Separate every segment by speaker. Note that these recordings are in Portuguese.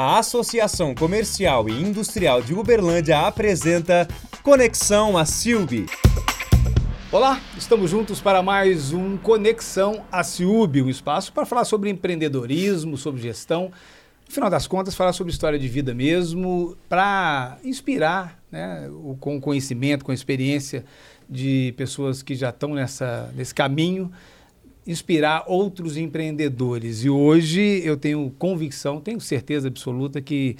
Speaker 1: a Associação Comercial e Industrial de Uberlândia apresenta Conexão a Silbi.
Speaker 2: Olá, estamos juntos para mais um Conexão a Ciúbe, um espaço para falar sobre empreendedorismo, sobre gestão, no final das contas, falar sobre história de vida mesmo, para inspirar né, com conhecimento, com experiência de pessoas que já estão nessa, nesse caminho inspirar outros empreendedores. E hoje eu tenho convicção, tenho certeza absoluta que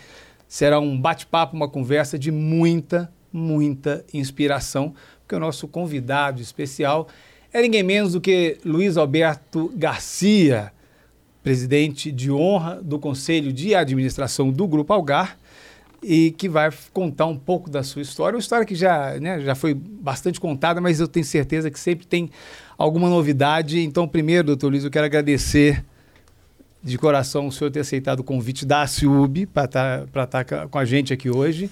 Speaker 2: será um bate-papo, uma conversa de muita, muita inspiração, porque o nosso convidado especial é ninguém menos do que Luiz Alberto Garcia, presidente de honra do Conselho de Administração do Grupo Algar e que vai contar um pouco da sua história, uma história que já, né, já foi bastante contada, mas eu tenho certeza que sempre tem alguma novidade. Então, primeiro, doutor Luiz, eu quero agradecer de coração o senhor ter aceitado o convite da ACIUB para estar tá, tá com a gente aqui hoje.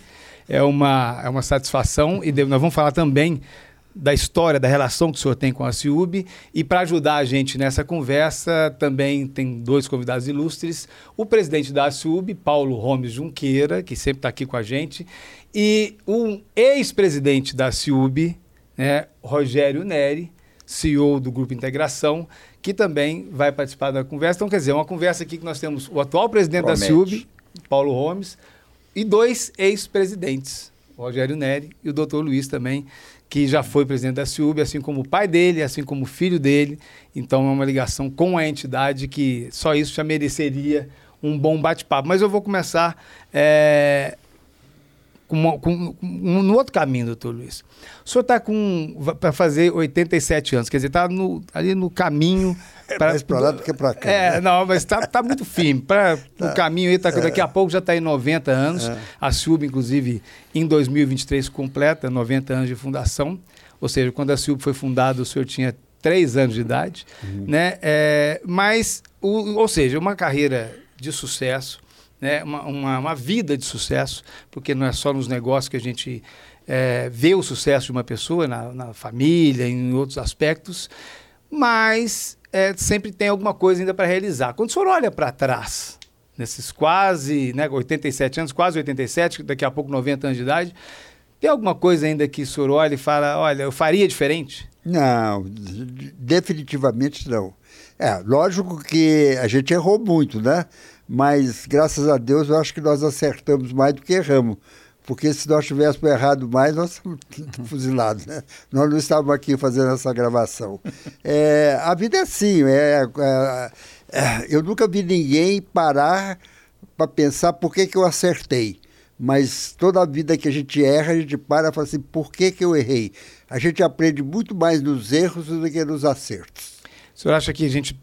Speaker 2: É uma, é uma satisfação e nós vamos falar também da história, da relação que o senhor tem com a CIUB. E para ajudar a gente nessa conversa, também tem dois convidados ilustres: o presidente da CIUB, Paulo Gomes Junqueira, que sempre está aqui com a gente, e um ex-presidente da CIUB, né, Rogério Neri, CEO do Grupo Integração, que também vai participar da conversa. Então, quer dizer, uma conversa aqui que nós temos o atual presidente Promete. da CIUB, Paulo Gomes, e dois ex-presidentes, Rogério Neri e o doutor Luiz também, que já foi presidente da CIUB, assim como o pai dele, assim como o filho dele. Então é uma ligação com a entidade que só isso já mereceria um bom bate-papo. Mas eu vou começar é, com, com, com, no outro caminho, doutor Luiz. O senhor está para fazer 87 anos, quer dizer, está ali no caminho.
Speaker 3: É pra, mais para lá do que para cá.
Speaker 2: É, né? não, mas está tá muito firme. Pra, tá. O caminho aí, tá, é. daqui a pouco já está em 90 anos. É. A SUB, inclusive, em 2023 completa 90 anos de fundação. Ou seja, quando a SUB foi fundada, o senhor tinha três anos de idade. Uhum. Né? É, mas, o, ou seja, uma carreira de sucesso né, uma, uma, uma, vida de sucesso, porque não é só nos negócios que a gente é, vê o sucesso de uma pessoa, na, na família, em outros aspectos, mas é, sempre tem alguma coisa ainda para realizar. Quando o senhor olha para trás, nesses quase né, 87 anos, quase 87, daqui a pouco 90 anos de idade, tem alguma coisa ainda que o senhor olha e fala, olha, eu faria diferente?
Speaker 3: Não, definitivamente não. É, lógico que a gente errou muito, né? Mas graças a Deus eu acho que nós acertamos mais do que erramos. Porque se nós tivéssemos errado mais, nós estamos fuzilados, né? Nós não estávamos aqui fazendo essa gravação. É, a vida é assim, é, é, é, eu nunca vi ninguém parar para pensar por que, que eu acertei. Mas toda a vida que a gente erra, a gente para e fala assim, por que, que eu errei? A gente aprende muito mais nos erros do que nos acertos.
Speaker 2: O senhor acha que a gente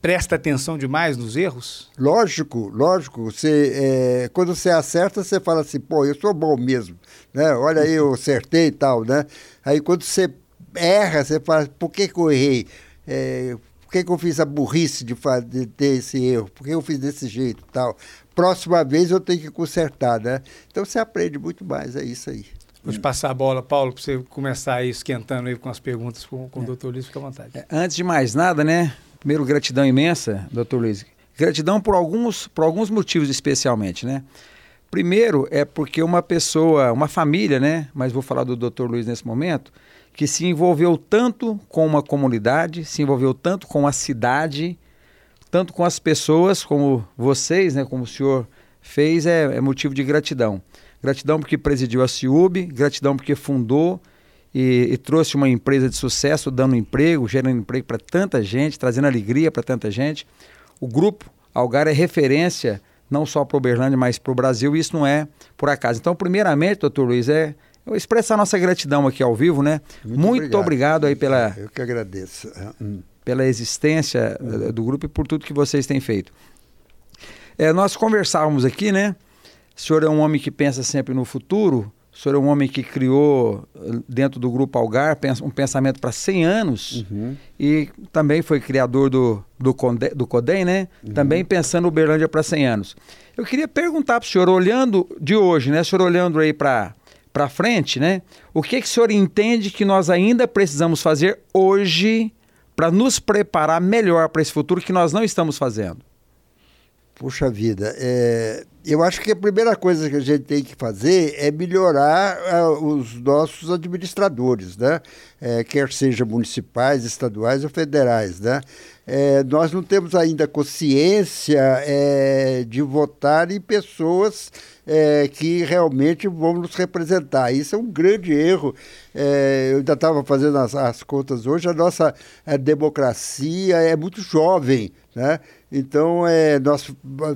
Speaker 2: presta atenção demais nos erros?
Speaker 3: Lógico, lógico. Você, é, quando você acerta, você fala assim, pô, eu sou bom mesmo. Né? Olha aí, eu acertei e tal, né? Aí quando você erra, você fala, por que, que eu errei? É, por que, que eu fiz a burrice de, de ter esse erro? Por que eu fiz desse jeito tal? Próxima vez eu tenho que consertar, né? Então você aprende muito mais, é isso aí.
Speaker 2: Vou te passar a bola, Paulo, para você começar aí esquentando aí com as perguntas com, com é. o doutor Luiz, fica à vontade.
Speaker 4: É, antes de mais nada, né? Primeiro, gratidão imensa, doutor Luiz. Gratidão por alguns, por alguns motivos especialmente, né? Primeiro é porque uma pessoa, uma família, né? Mas vou falar do doutor Luiz nesse momento, que se envolveu tanto com uma comunidade, se envolveu tanto com a cidade, tanto com as pessoas como vocês, né? Como o senhor fez, é, é motivo de gratidão. Gratidão porque presidiu a CIUB, gratidão porque fundou e, e, trouxe uma empresa de sucesso, dando emprego, gerando emprego para tanta gente, trazendo alegria para tanta gente. O grupo Algar é referência não só para o Uberlândia, mas para o Brasil, e isso não é por acaso. Então, primeiramente, doutor Luiz, é eu expressar nossa gratidão aqui ao vivo, né? Muito, Muito obrigado. obrigado. aí pela.
Speaker 3: Eu que agradeço. É,
Speaker 4: hum. Pela existência uhum. do grupo e por tudo que vocês têm feito. É, nós conversávamos aqui, né? O senhor é um homem que pensa sempre no futuro, o senhor é um homem que criou dentro do Grupo Algar um pensamento para 100 anos uhum. e também foi criador do, do, Conde, do CODEM, né? Uhum. Também pensando Uberlândia para 100 anos. Eu queria perguntar para o senhor, olhando de hoje, né? O senhor olhando aí para para frente, né? O que, que o senhor entende que nós ainda precisamos fazer hoje para nos preparar melhor para esse futuro que nós não estamos fazendo?
Speaker 3: Puxa vida, é, eu acho que a primeira coisa que a gente tem que fazer é melhorar uh, os nossos administradores, né? É, quer sejam municipais, estaduais ou federais, né? É, nós não temos ainda consciência é, de votar em pessoas é, que realmente vão nos representar. Isso é um grande erro. É, eu ainda estava fazendo as, as, contas hoje, a nossa a democracia é muito jovem. Né? Então, é, nós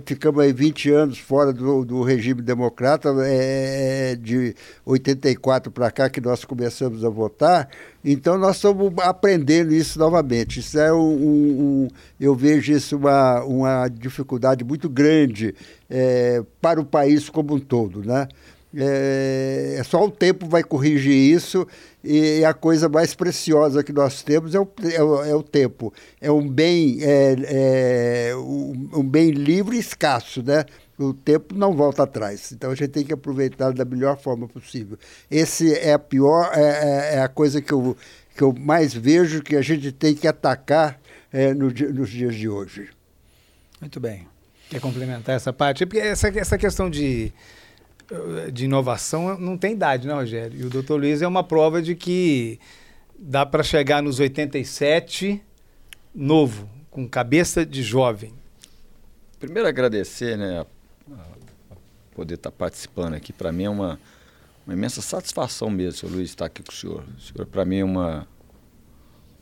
Speaker 3: ficamos aí 20 anos fora do, do regime democrata, é, é de 84 para cá que nós começamos a votar, então nós estamos aprendendo isso novamente. Isso é um, um, um eu vejo isso uma, uma dificuldade muito grande é, para o país como um todo, né? É, é, só o tempo vai corrigir isso e a coisa mais preciosa que nós temos é o, é o, é o tempo. É um bem, é, é um, um, bem livre e escasso, né? O tempo não volta atrás. Então a gente tem que aproveitar da melhor forma possível. Esse é a pior, é, é, é a coisa que eu, que eu mais vejo que a gente tem que atacar no, nos dias de hoje.
Speaker 2: Muito bem. Quer complementar essa parte? Porque essa, essa questão de de inovação não tem idade, né, Rogério? E o doutor Luiz é uma prova de que dá para chegar nos 87 novo, com cabeça de jovem.
Speaker 5: Primeiro agradecer, né, poder estar tá participando aqui. Para mim é uma, uma imensa satisfação mesmo, senhor Luiz, estar aqui com o senhor. O senhor, para mim, é uma,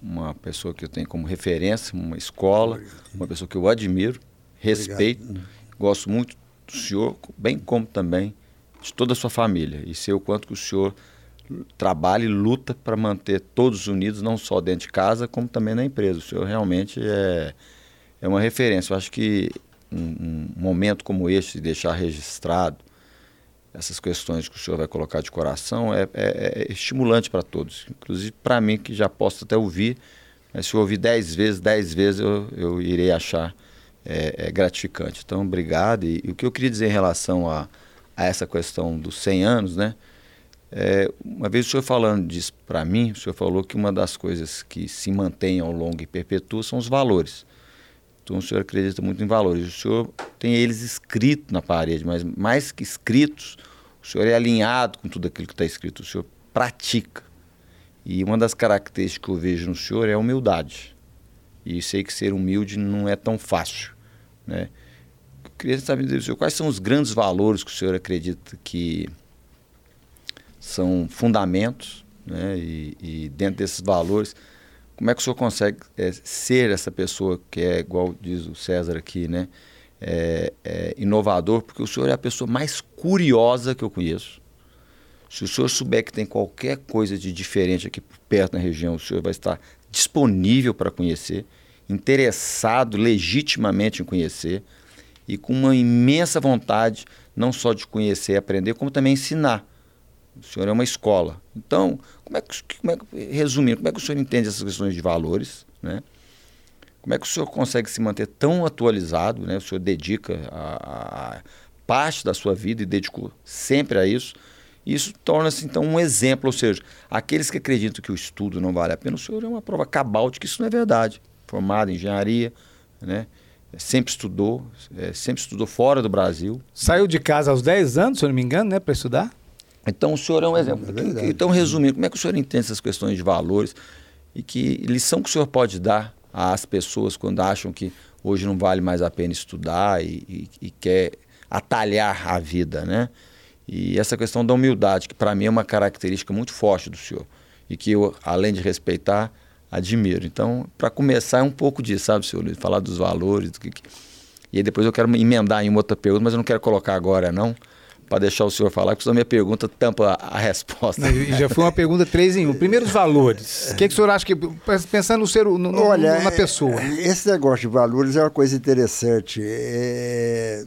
Speaker 5: uma pessoa que eu tenho como referência, uma escola, uma pessoa que eu admiro, respeito, Obrigado. gosto muito do senhor, bem como também de toda a sua família e sei o quanto que o senhor trabalha e luta para manter todos unidos, não só dentro de casa, como também na empresa. O senhor realmente é, é uma referência. Eu acho que um, um momento como este, de deixar registrado essas questões que o senhor vai colocar de coração, é, é, é estimulante para todos. Inclusive para mim, que já posso até ouvir, mas se eu ouvir dez vezes, dez vezes eu, eu irei achar é, é gratificante. Então, obrigado. E, e o que eu queria dizer em relação a a essa questão dos 100 anos, né? É, uma vez o senhor falando disso para mim, o senhor falou que uma das coisas que se mantém ao longo e perpetua são os valores. Então o senhor acredita muito em valores. O senhor tem eles escritos na parede, mas mais que escritos, o senhor é alinhado com tudo aquilo que está escrito. O senhor pratica. E uma das características que eu vejo no senhor é a humildade. E sei que ser humilde não é tão fácil, né? Queria saber do senhor quais são os grandes valores que o senhor acredita que são fundamentos, né? E, e dentro desses valores, como é que o senhor consegue é, ser essa pessoa que é, igual diz o César aqui, né? É, é, inovador, porque o senhor é a pessoa mais curiosa que eu conheço. Se o senhor souber que tem qualquer coisa de diferente aqui perto na região, o senhor vai estar disponível para conhecer, interessado legitimamente em conhecer e com uma imensa vontade, não só de conhecer e aprender, como também ensinar. O senhor é uma escola. Então, como é que, como é que, resumindo, como é que o senhor entende essas questões de valores, né? Como é que o senhor consegue se manter tão atualizado, né? O senhor dedica a, a parte da sua vida e dedicou sempre a isso. Isso torna-se, então, um exemplo, ou seja, aqueles que acreditam que o estudo não vale a pena, o senhor é uma prova cabal de que isso não é verdade. Formado em engenharia, né? Sempre estudou, é, sempre estudou fora do Brasil.
Speaker 2: Saiu de casa aos 10 anos, se eu não me engano, né, para estudar?
Speaker 5: Então o senhor é um exemplo. É então, resumindo, como é que o senhor entende essas questões de valores e que lição que o senhor pode dar às pessoas quando acham que hoje não vale mais a pena estudar e, e, e quer atalhar a vida, né? E essa questão da humildade, que para mim é uma característica muito forte do senhor e que eu, além de respeitar, admiro. Então, para começar, é um pouco disso, sabe, senhor Luiz? Falar dos valores. Do que, que... E aí depois eu quero emendar em uma outra pergunta, mas eu não quero colocar agora, não, para deixar o senhor falar, porque senão a minha pergunta tampa a, a resposta.
Speaker 2: E já foi uma pergunta três em um. Primeiro, os valores. O que, que o senhor acha que. Pensando no ser, no, no, Olha, na pessoa.
Speaker 3: Esse negócio de valores é uma coisa interessante. É...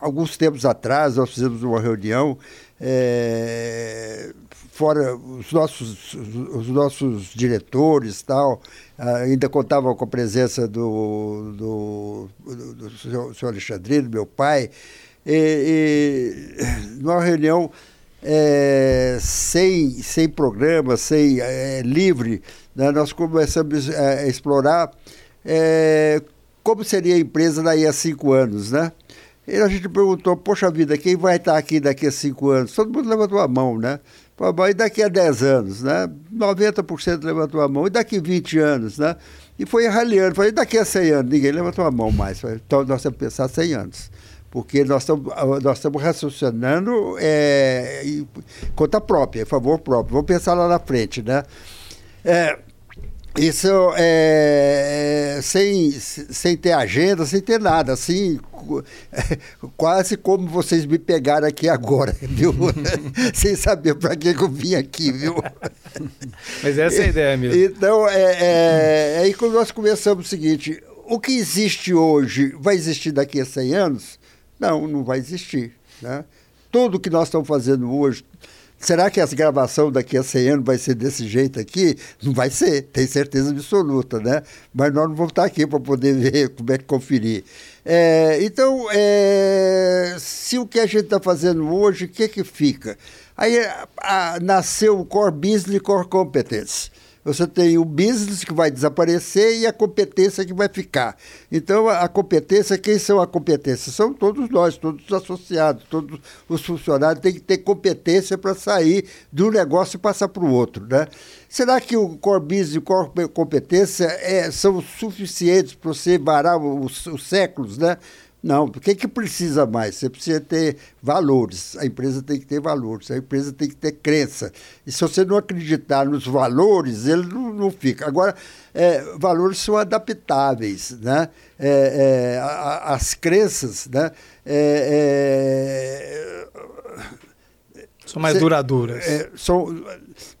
Speaker 3: Alguns tempos atrás, nós fizemos uma reunião. É fora os nossos, os nossos diretores tal, ainda contavam com a presença do, do, do, do senhor, Alexandrino, meu pai, e, e numa reunião é, sem, sem programa, sem é, livre, né, nós começamos a explorar é, como seria a empresa daí a cinco anos, né? E a gente perguntou, poxa vida, quem vai estar aqui daqui a cinco anos? Todo mundo levantou a mão, né? E daqui a 10 anos, né? 90% levantou a mão. E daqui a 20 anos, né? E foi raliando. Falei, daqui a 100 anos? Ninguém levantou a mão mais. Então nós temos que pensar 100 anos. Porque nós estamos, nós estamos raciocinando é, conta própria, em favor próprio. Vamos pensar lá na frente, né? É, isso é, sem, sem ter agenda, sem ter nada, assim, quase como vocês me pegaram aqui agora, viu? sem saber para que eu vim aqui, viu?
Speaker 2: Mas essa é a ideia mesmo.
Speaker 3: Então, é, é, é aí quando nós começamos o seguinte, o que existe hoje vai existir daqui a 100 anos? Não, não vai existir, né? Tudo que nós estamos fazendo hoje, Será que essa gravação daqui a 100 anos vai ser desse jeito aqui? Não vai ser, tem certeza absoluta, né? Mas nós não vamos estar aqui para poder ver como é que conferir. É, então, é, se o que a gente está fazendo hoje, o que, que fica? Aí a, a, nasceu o Core Business Core Competence. Você tem o business que vai desaparecer e a competência que vai ficar. Então, a, competência, quem são a competência? São todos nós, todos os associados, todos os funcionários têm que ter competência para sair de um negócio e passar para o outro. Né? Será que o core business e o core competência é, são suficientes para você varar os, os séculos? Né? Não, o que, que precisa mais? Você precisa ter valores. A empresa tem que ter valores, a empresa tem que ter crença. E se você não acreditar nos valores, ele não, não fica. Agora, é, valores são adaptáveis, né? É, é, a, as crenças, né? É,
Speaker 2: é, são mais duradouras.
Speaker 3: É, são,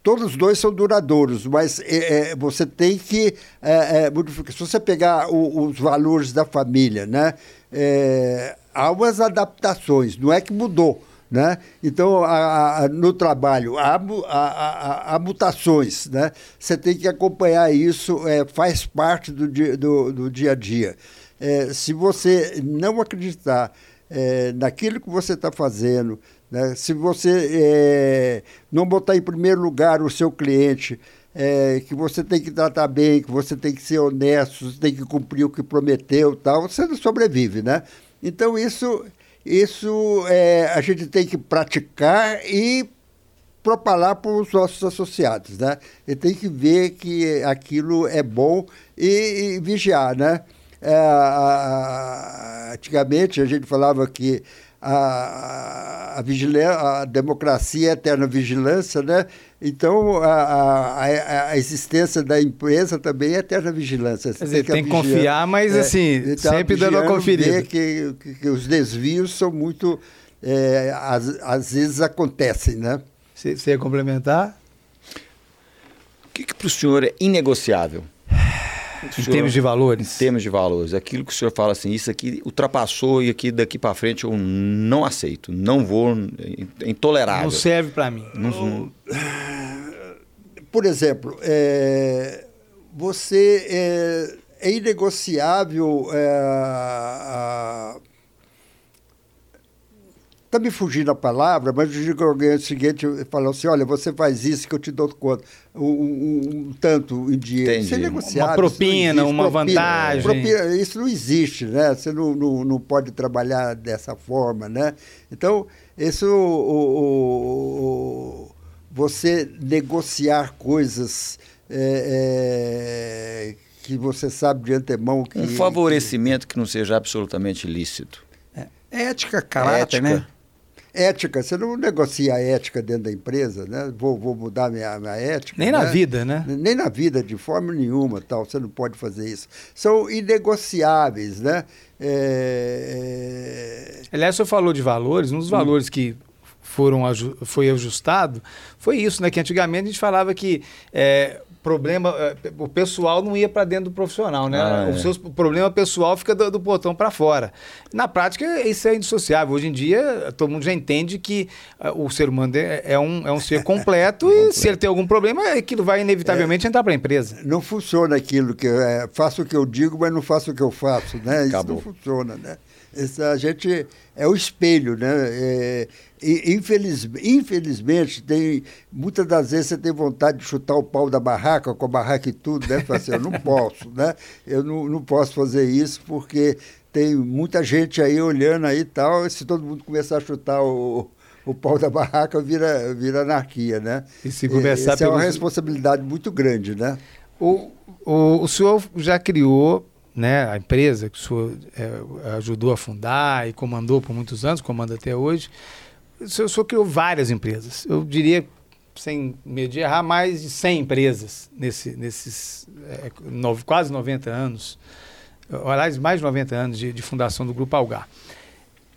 Speaker 3: todos os dois são duradouros, mas é, é, você tem que é, modificar. Se você pegar o, os valores da família, né? é, há umas adaptações, não é que mudou. Né? Então, a, a, no trabalho, há, há, há, mutações. Né? Você tem que acompanhar isso, é, faz parte do dia, do, do dia a dia. É, se você não acreditar é, naquilo que você está fazendo, né? se você é, não botar em primeiro lugar o seu cliente, é, que você tem que tratar bem, que você tem que ser honesto, você tem que cumprir o que prometeu tal, você não sobrevive, né? Então isso, isso é, a gente tem que praticar e propalar para os nossos associados, né? E tem que ver que aquilo é bom e, e vigiar, né? É, antigamente a gente falava que a, a, a democracia é eterna vigilância, né? Então, a, a, a, existência da empresa também é eterna vigilância.
Speaker 2: Você Quer dizer, tem que confiar, mas é, assim, tá sempre dando a conferida.
Speaker 3: Que, que, que, os desvios são muito... É, às, às vezes acontecem, né?
Speaker 2: Você ia complementar?
Speaker 5: O que, que para o senhor é inegociável?
Speaker 2: Em termos de valores?
Speaker 5: Em termos de valores. Aquilo que o senhor fala assim, isso aqui ultrapassou e aqui daqui para frente eu não aceito, não vou, é intolerável.
Speaker 2: Não serve para mim. Não,
Speaker 3: não... Por exemplo, é, você é, é inegociável é, a, Está me fugindo a palavra, mas eu digo alguém o seguinte, fala assim, olha, você faz isso que eu te dou conta, um, um, um tanto em dinheiro. Isso é negociável.
Speaker 2: Uma propina, uma propina, vantagem. Propina,
Speaker 3: isso não existe, né? Você não, não, não pode trabalhar dessa forma, né? Então, isso, o, o, você negociar coisas é, é, que você sabe de antemão que...
Speaker 5: Um favorecimento que, que não seja absolutamente lícito.
Speaker 4: É, ética, caráter, ética. né?
Speaker 3: Ética, você não negocia a ética dentro da empresa, né? Vou, vou mudar minha, minha ética.
Speaker 2: Nem
Speaker 3: né?
Speaker 2: na vida, né?
Speaker 3: Nem na vida, de forma nenhuma, tal. Você não pode fazer isso. São inegociáveis, né? É...
Speaker 2: é Aliás, o senhor falou de valores, um dos valores que foram foi ajustado foi isso, né? Que antigamente a gente falava que é, problema, eh, o pessoal não ia para dentro do profissional, né? Ah, o é. seu problema pessoal fica do, do portão para fora. Na prática, isso é indissociável. Hoje em dia, todo mundo já entende que uh, o ser humano é, é, um, é um ser completo e se ele tem algum problema, aquilo vai inevitavelmente é, entrar para a empresa.
Speaker 3: Não funciona aquilo que é, faço o que eu digo, mas não faço o que eu faço, né? Acabou. Isso não funciona, né? Esse, a gente é o espelho, né? É, E, infeliz, infelizmente, tem, muitas das vezes você tem vontade de chutar o pau da barraca, com a barraca e tudo, né? Fala assim, eu não posso, né? Eu não, não posso fazer isso porque tem muita gente aí olhando aí e tal, se todo mundo começar a chutar o, o pau da barraca, vira, vira anarquia, né?
Speaker 2: E se começar
Speaker 3: Essa pelos... é uma responsabilidade muito grande, né?
Speaker 2: O, o, o senhor já criou né, a empresa que o senhor é, ajudou a fundar e comandou por muitos anos, comanda até hoje. O senhor, criou várias empresas. Eu diria, sem medo de errar, mais de 100 empresas nesse, nesses é, nove, quase 90 anos. Aliás, mais de 90 anos de, de fundação do Grupo Algar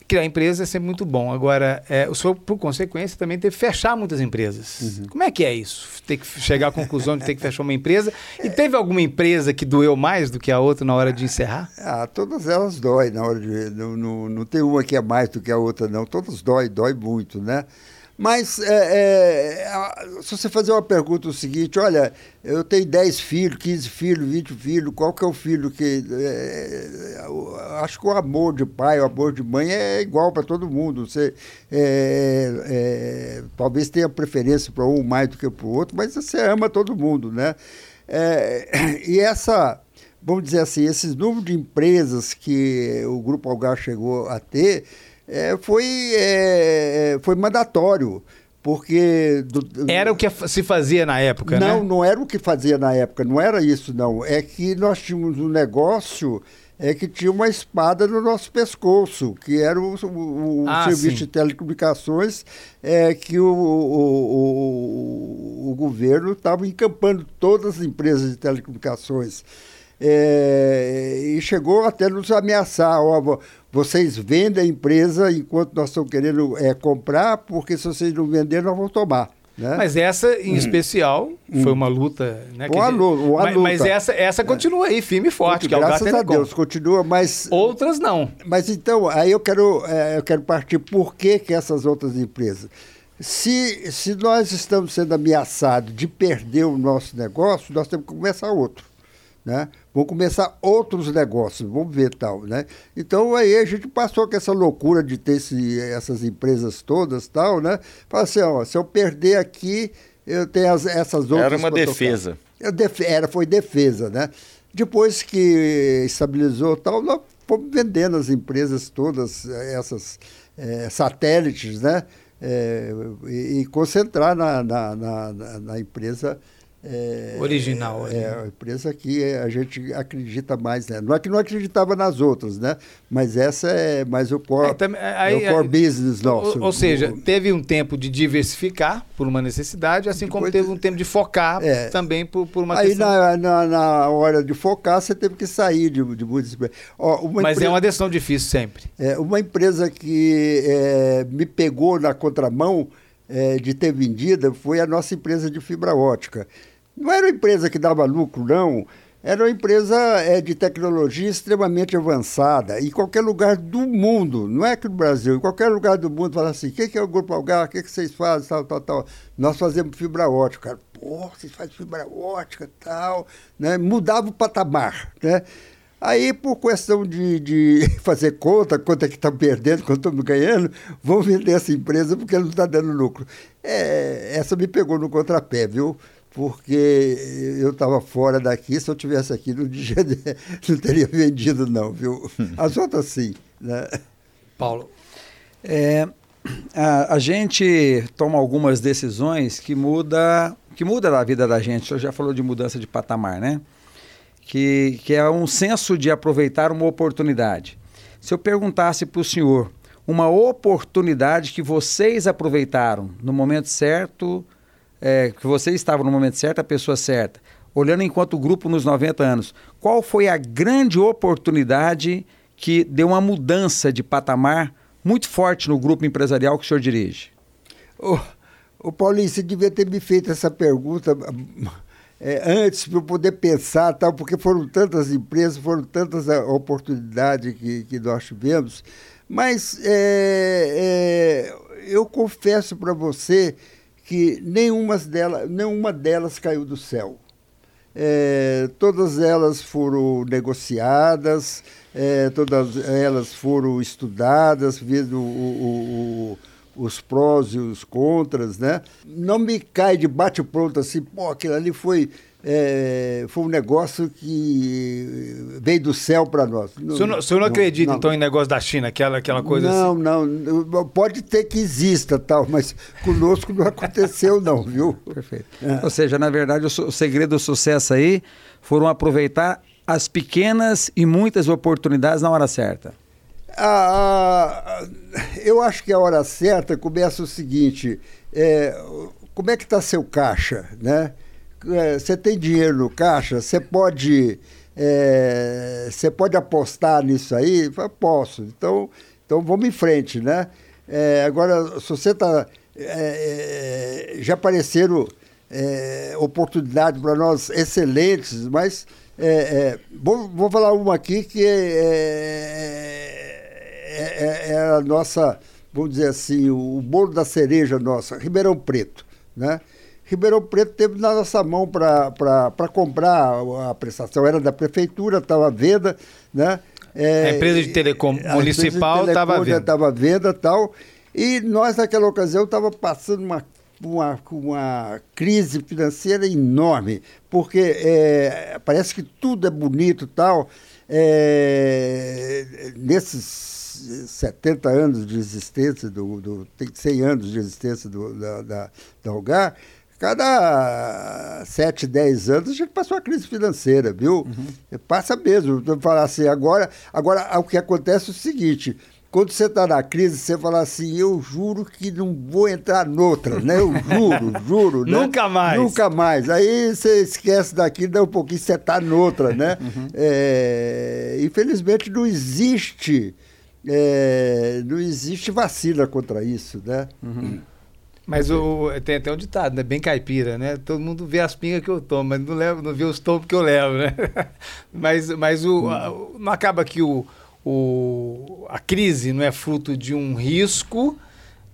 Speaker 2: criar empresa é sempre muito bom. Agora, é, o senhor, por consequência, também teve que fechar muitas empresas. Uhum. Como é que é isso? Ter que chegar à conclusão de ter que fechar uma empresa. E teve alguma empresa que doeu mais do que a outra na hora de encerrar?
Speaker 3: Ah, todas elas doem na hora de. Não, não, não tem uma que é mais do que a outra, não. Todas dói, dói muito, né? Mas é, é, se você fazer uma pergunta o seguinte, olha, eu tenho 10 filhos, 15 filhos, 20 filhos, qual que é o filho que. É, acho que o amor de pai, o amor de mãe é igual para todo mundo. Você é, é, talvez tenha preferência para um mais do que para o outro, mas você ama todo mundo, né? É, e essa, vamos dizer assim, esses números de empresas que o Grupo Algar chegou a ter é, foi, é, foi mandatório. Porque.
Speaker 2: Do, era o que se fazia na época,
Speaker 3: não,
Speaker 2: né?
Speaker 3: Não, era o que fazia na época, não era isso, não. É que nós tínhamos um negócio é que tinha uma espada no nosso pescoço, que era o, o, ah, serviço sim. de telecomunicações, é, que o, o, o governo estava encampando todas as empresas de telecomunicações. É, e chegou até nos ameaçar, ó, vocês vendem a empresa enquanto nós estamos querendo é, comprar, porque se vocês não venderem, nós vamos tomar. Né?
Speaker 2: Mas essa, em hum. especial, hum. foi uma luta. Né, uma, luta, uma mas, luta. mas, essa, essa continua aí, firme e forte.
Speaker 3: que é graças a Deus, continua, mas.
Speaker 2: Outras não.
Speaker 3: Mas então, aí eu quero, é, eu quero partir por que, que essas outras empresas. Se, se nós estamos sendo ameaçados de perder o nosso negócio, nós temos que começar outro né? Vão começar outros negócios, vamos ver tal, né? Então aí a gente passou com essa loucura de ter esse, essas empresas todas tal, né? Fala assim, ó, se eu perder aqui, eu tenho as, essas outras.
Speaker 5: Era uma defesa.
Speaker 3: Def, era, foi defesa, né? Depois que estabilizou tal, nós fomos vendendo as empresas todas, essas é, satélites, né? É, e, e, concentrar na, na, na, na empresa
Speaker 2: é, Original.
Speaker 3: É, é, a empresa que a gente acredita mais, né? Não é que não acreditava nas outras, né? Mas essa é mais o core, é, também, aí, é o core business nosso.
Speaker 2: Ou, ou seja, o, teve um tempo de diversificar por uma necessidade, assim como teve um tempo de focar é, também por, por uma
Speaker 3: aí
Speaker 2: questão...
Speaker 3: Aí na, na, na, hora de focar, você teve que sair de, de muitas
Speaker 2: Mas empresa, é uma decisão difícil sempre.
Speaker 3: É, uma empresa que é, me pegou na contramão é, de ter vendida foi a nossa empresa de fibra ótica. Não era uma empresa que dava lucro, não. Era uma empresa é, de tecnologia extremamente avançada. Em qualquer lugar do mundo, não é aqui no Brasil, em qualquer lugar do mundo, fala assim: o que, que é o Grupo Algar? O que, que vocês fazem? Tal, tal, tal. Nós fazemos fibra ótica. Cara, pô, vocês fazem fibra ótica tal. Né? Mudava o patamar. Né? Aí, por questão de, de fazer conta, quanto é que estão perdendo, quanto estamos ganhando, vamos vender essa empresa porque não está dando lucro. É, essa me pegou no contrapé, viu? Porque eu estava fora daqui, se eu tivesse aqui no dia não teria vendido não, viu? As outras sim, né?
Speaker 2: Paulo.
Speaker 4: É, a, a, gente toma algumas decisões que muda que muda a vida da gente. O senhor já falou de mudança de patamar, né? Que, que é um senso de aproveitar uma oportunidade. Se eu perguntasse para o senhor uma oportunidade que vocês aproveitaram no momento certo, é, que você estava no momento certo, a pessoa certa, olhando enquanto grupo nos 90 anos, qual foi a grande oportunidade que deu uma mudança de patamar muito forte no grupo empresarial que o senhor dirige?
Speaker 3: Ô, ô Paulinho, você devia ter me feito essa pergunta é, antes para eu poder pensar, tal, porque foram tantas empresas, foram tantas é, oportunidades que, que nós tivemos. Mas é, é eu confesso para você que nenhuma delas, nenhuma delas caiu do céu. É, todas elas foram negociadas, é, todas elas foram estudadas, vendo o, o, os prós e os contras, né? Não me cai de bate-pronto assim, pô, aquilo ali foi é, foi um negócio que veio do céu para nós.
Speaker 2: O senhor não, o senhor não acredita, não. então, em negócio da China, aquela, aquela coisa
Speaker 3: não,
Speaker 2: assim?
Speaker 3: Não, não. Pode ter que exista, tal, mas conosco não aconteceu, não, viu?
Speaker 4: Perfeito. É. Ou seja, na verdade, o, o segredo do sucesso aí foram aproveitar as pequenas e muitas oportunidades na hora certa.
Speaker 3: Ah, eu acho que a hora certa começa o seguinte: é, como é que está seu caixa, né? É, você tem dinheiro no caixa, você pode, é, você pode apostar nisso aí? Eu posso. Então, então vamos em frente, né? É, agora, se você está. É, é, já apareceram é, oportunidades para nós excelentes, mas vou, vou falar uma aqui que é, a nossa, vamos dizer assim, o bolo da cereja nossa, Ribeirão Preto, né? Ribeirão Preto teve na nossa mão para comprar a prestação, era da prefeitura, estava à venda, né?
Speaker 2: É, a empresa de telecom municipal estava à venda.
Speaker 3: Estava à venda tal. E nós, naquela ocasião, estava passando uma, uma, uma crise financeira enorme, porque é, parece que tudo é bonito tal. É, nesses 70 anos de existência, do, do, tem 100 anos de existência do, da, da, da Algar, cada 7, 10 anos a gente passou uma crise financeira, viu? Uhum. Passa mesmo. Falar assim, agora, agora o que acontece é o seguinte. Quando você está na crise, você fala assim, eu juro que não vou entrar noutra, né? Eu juro, juro.
Speaker 2: Né? Nunca mais.
Speaker 3: Nunca mais. Aí você esquece daqui, dá um pouquinho, você está noutra, né? Uhum. É, infelizmente não existe, é, não existe vacina contra isso, né?
Speaker 2: Uhum. Mas o, tem até um ditado, né? Bem caipira, né? Todo mundo vê as pingas que eu tomo, mas não, levo, não vê os tombos que eu levo, né? mas mas o, a, não acaba que o, o, a crise não é fruto de um risco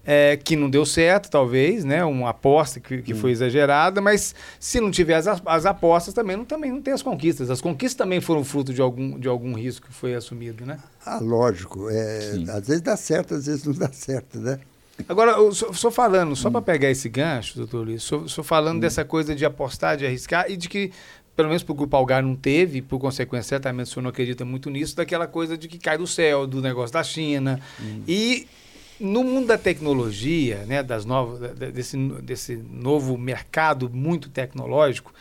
Speaker 2: é, que não deu certo, talvez, né? Uma aposta que, que foi exagerada, mas se não tiver as, as apostas, também não, também não tem as conquistas. As conquistas também foram fruto de algum, de algum risco que foi assumido, né?
Speaker 3: Ah, lógico. É, às vezes dá certo, às vezes não dá certo, né?
Speaker 2: Agora, eu sou, falando, só para pegar esse gancho, doutor Luiz, sou, sou falando hum. dessa coisa de apostar, de arriscar e de que, pelo menos para o Grupo Algar não teve, por consequência, certamente o senhor não acredita muito nisso, daquela coisa de que cai do céu, do negócio da China. Hum. E no mundo da tecnologia, né, das novas, desse, desse novo mercado muito tecnológico,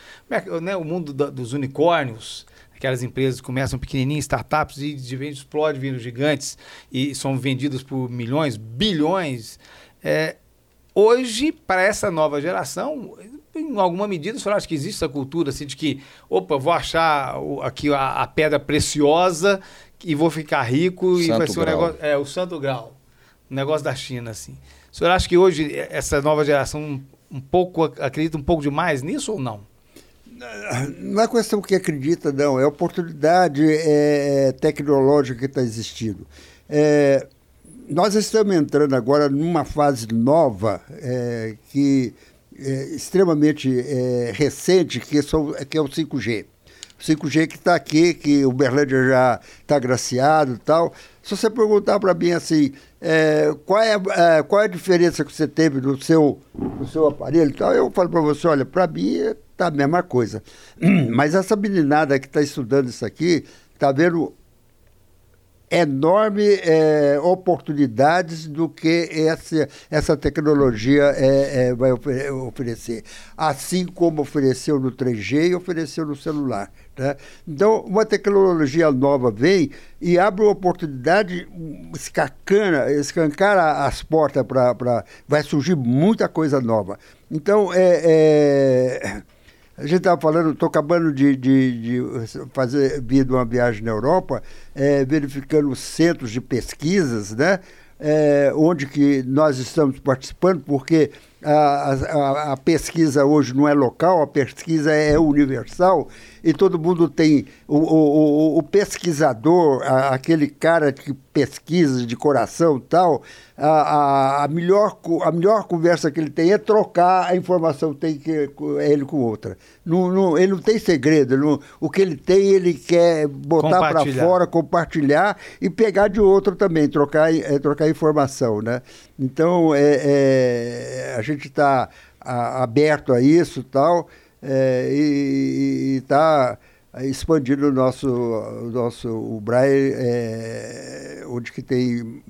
Speaker 2: né, o mundo da, dos unicórnios, aquelas empresas começam pequenininhas, startups, e de vez explode vindo gigantes e são vendidas por milhões, bilhões. É, hoje, para essa nova geração, em alguma medida, o senhor acha que existe essa cultura assim, de que, opa, vou achar aqui a, a pedra preciosa e vou ficar rico santo e vai ser um negócio. É, o santo grau. O negócio da China, assim. O senhor acha que hoje essa nova geração um pouco acredita um pouco demais nisso ou não?
Speaker 3: Não é questão que acredita, não. É oportunidade é, é tecnológica que está existindo. É, nós estamos entrando agora numa fase nova é, que é extremamente é, recente, que, que é o 5G. O 5G que está aqui, que o Berlândia já está agraciado e tal. Se você perguntar para mim assim, é, qual, é, é, qual é a diferença que você teve no seu, no seu aparelho e tal, eu falo para você, olha, para mim tá a mesma coisa. Mas essa meninada que está estudando isso aqui, está vendo enorme é, oportunidades do que essa, essa tecnologia é, é, vai oferecer. Assim como ofereceu no 3G e ofereceu no celular. Né? Então, uma tecnologia nova vem e abre uma oportunidade, escacana, escancara as portas para. Vai surgir muita coisa nova. Então, é, é a gente estava falando, estou acabando de, de, de, fazer vir uma viagem na Europa, é, verificando centros de pesquisas, né? É, onde que nós estamos participando, porque a, a, a, pesquisa hoje não é local, a pesquisa é universal e todo mundo tem o, o, o pesquisador, a, aquele cara que pesquisa de coração tal, a, a, melhor, a melhor conversa que ele tem é trocar a informação que tem que, ele com outra. Não, não, ele não tem segredo, não, o que ele tem ele quer botar para fora, compartilhar e pegar de outro também, trocar, é, trocar informação. Né? Então, é, é a gente está aberto a isso tal, é, e está expandindo o nosso, o nosso o Braille, é, onde que tem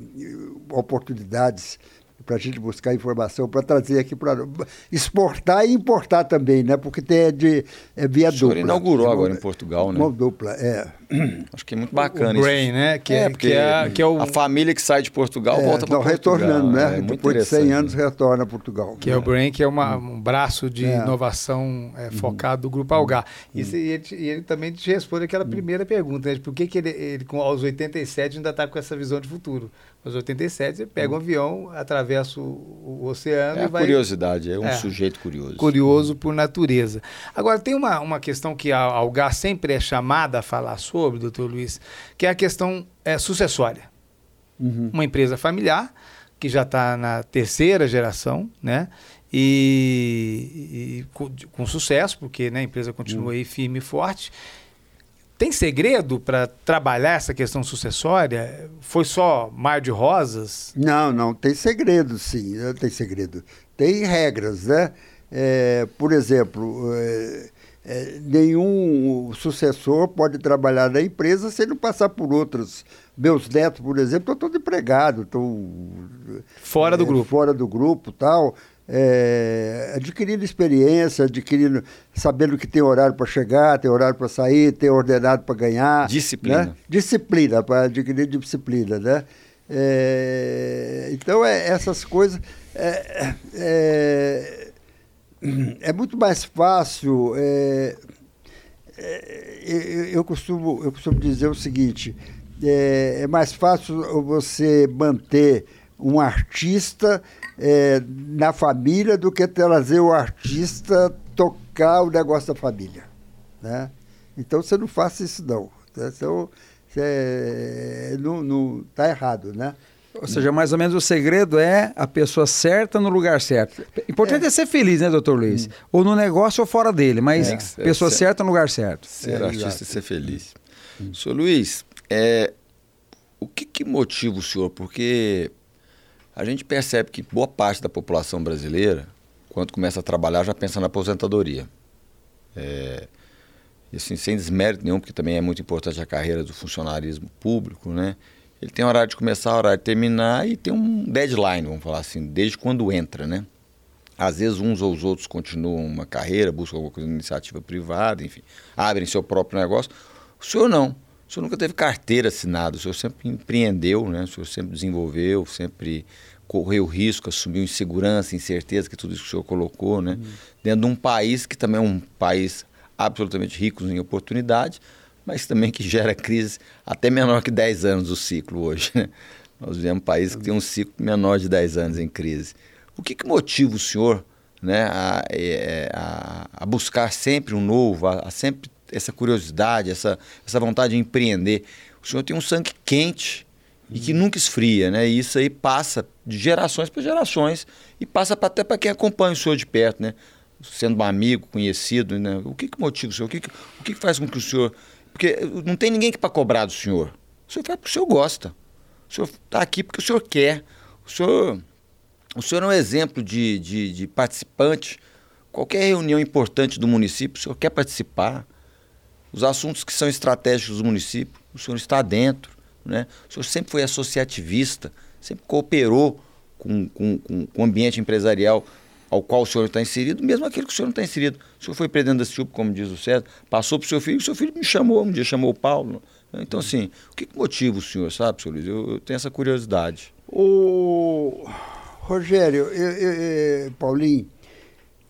Speaker 3: oportunidades para a gente buscar informação, para trazer aqui para exportar e importar também, né? Porque tem é de é via dupla.
Speaker 5: inaugurou agora em Portugal, né?
Speaker 3: Uma dupla, é.
Speaker 5: Acho que é muito bacana o
Speaker 2: Brain, né? Que é, é porque que é, que é o...
Speaker 5: a família que sai de Portugal é, volta para Portugal.
Speaker 3: retornando, né? É Depois de 100 anos retorna a Portugal.
Speaker 2: Que é, o Brain, que é uma, um braço de é. inovação é, uhum. focado do Grupo Algar. Uhum. E, ele, e, ele, também te responde aquela uhum. primeira pergunta, né? Por que, que ele, ele, com, aos 87, ainda está com essa visão de futuro? Aos 87, ele pega um avião, atravessa o, o oceano
Speaker 5: é
Speaker 2: e vai...
Speaker 5: curiosidade, é um sujeito curioso.
Speaker 2: Curioso por natureza. Agora, tem uma, uma questão que a Algar sempre é chamada a falar sobre, sobre, doutor Luiz, que é a questão é, sucessória. Uhum. Uma empresa familiar, que já está na terceira geração, né? E, e com, com, sucesso, porque né, a empresa continua uhum. aí firme e forte. Tem segredo para trabalhar essa questão sucessória? Foi só mar de rosas?
Speaker 3: Não, não, tem segredo, sim, tem segredo. Tem regras, né? É, por exemplo, é, é, nenhum sucessor pode trabalhar na empresa sem não passar por outros. Meus netos, por exemplo, estão todos empregados, estão
Speaker 2: fora do
Speaker 3: é,
Speaker 2: grupo,
Speaker 3: fora do grupo, tal, é, adquirindo experiência, adquirindo, sabendo que tem horário para chegar, tem horário para sair, tem ordenado para ganhar,
Speaker 5: disciplina,
Speaker 3: né? disciplina para adquirir disciplina, né? É, então é, essas coisas é, é é muito mais fácil. É, é, eu, costumo, eu costumo dizer o seguinte: é, é mais fácil você manter um artista é, na família do que trazer o artista tocar o negócio da família. Né? Então você não faça isso não. Né? Então, você não, não tá errado, né?
Speaker 4: Ou seja, mais ou menos o segredo é a pessoa certa no lugar certo. Importante é, é ser feliz, né, doutor Luiz? Hum. Ou no negócio ou fora dele, mas é. pessoa é, certa no lugar certo.
Speaker 5: Ser é, artista e ser feliz. Hum. Senhor Luiz, é, o que, que motiva o senhor? Porque a gente percebe que boa parte da população brasileira, quando começa a trabalhar, já pensa na aposentadoria. É, e assim, sem desmérito nenhum, porque também é muito importante a carreira do funcionarismo público, né? Ele tem horário de começar, horário de terminar e tem um deadline, vamos falar assim, desde quando entra, né? Às vezes uns ou os outros continuam uma carreira, buscam alguma coisa iniciativa privada, enfim, abrem seu próprio negócio. O senhor não. O senhor nunca teve carteira assinada, o senhor sempre empreendeu, né? O senhor sempre desenvolveu, sempre correu risco, assumiu insegurança, incerteza, que tudo isso que o senhor colocou, né? Uhum. Dentro de um país que também é um país absolutamente rico em oportunidades, mas também que gera crise até menor que 10 anos o ciclo hoje. Né? Nós vivemos um país que tem um ciclo menor de 10 anos em crise. O que, que motiva o senhor né, a, é, é, a, a, buscar sempre um novo, a, a, sempre essa curiosidade, essa, essa vontade de empreender? O senhor tem um sangue quente e que nunca esfria, né? E isso aí passa de gerações para gerações e passa até para quem acompanha o senhor de perto, né? Sendo um amigo, conhecido, né? O que, que motiva o senhor? O que, que, o que, que faz com que o senhor porque não tem ninguém que para cobrar do senhor. O senhor faz porque o senhor gosta. O senhor está aqui porque o senhor quer. O senhor, o senhor é um exemplo de, de, de participante. Qualquer reunião importante do município, o senhor quer participar. Os assuntos que são estratégicos do município, o senhor está dentro. Né? O senhor sempre foi associativista, sempre cooperou com, com, com, com o ambiente empresarial ao qual o senhor está inserido, mesmo aquele que o senhor não está inserido. O senhor foi presidente da CIUP, como diz o César, passou para o seu filho, o seu filho me chamou, um dia chamou o Paulo. Então, assim, o que, que motiva o senhor, sabe, senhor Luiz? Eu, eu tenho essa curiosidade.
Speaker 3: O Rogério, eu, eu, Paulinho,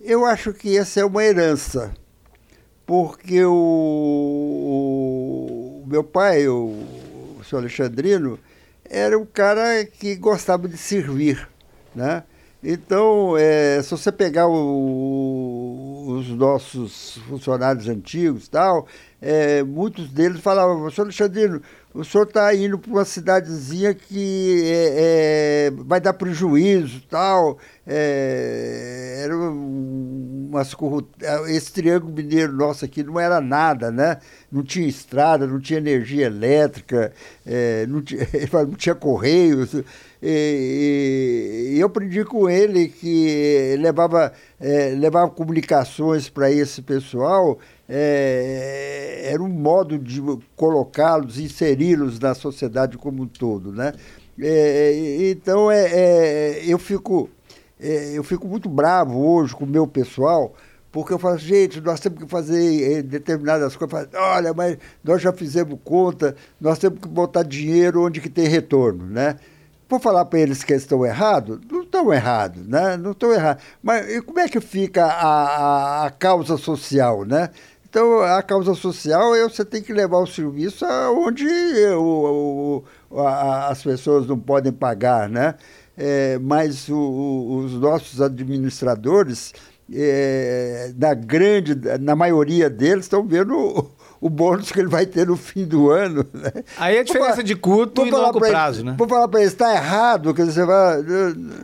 Speaker 3: eu acho que essa é uma herança, porque o, o meu pai, o, o senhor Alexandrino, era um cara que gostava de servir, né? Então, é, se você pegar o- os nossos funcionários antigos tal, é, muitos deles falavam, senhor Alexandrino, o senhor está indo para uma cidadezinha que é, é, vai dar prejuízo tal. É, era um- umas Esse triângulo mineiro nosso aqui não era nada, né? Não tinha estrada, não tinha energia elétrica, é, não, tinha, não tinha correios. E, e eu aprendi com ele que levava, é, levava comunicações para esse pessoal, é, era um modo de colocá-los, inseri-los na sociedade como um todo, né? É, então é, é, eu fico é, eu fico muito bravo hoje com o meu pessoal porque eu falo, gente, nós temos que fazer eh, determinadas coisas. Falo, Olha, mas nós já fizemos conta, nós temos que botar dinheiro onde que tem retorno, né? Vou falar para eles que estão errados? Não estão errados, né? Não estão errados. Mas como é que fica a, a, a causa social, né? Então, a causa social é você tem que levar o serviço aonde o, o- a- as pessoas não podem pagar, né? É, mas o- o- os nossos administradores, é, na grande, na maioria deles, estão vendo o, bônus que ele vai ter no fim do ano. Né?
Speaker 2: Aí é a diferença
Speaker 3: Vou
Speaker 2: de curto e
Speaker 3: falar
Speaker 2: longo
Speaker 3: pra ele-
Speaker 2: prazo, né?
Speaker 3: Vou falar para eles, está errado, quer dizer, você vai...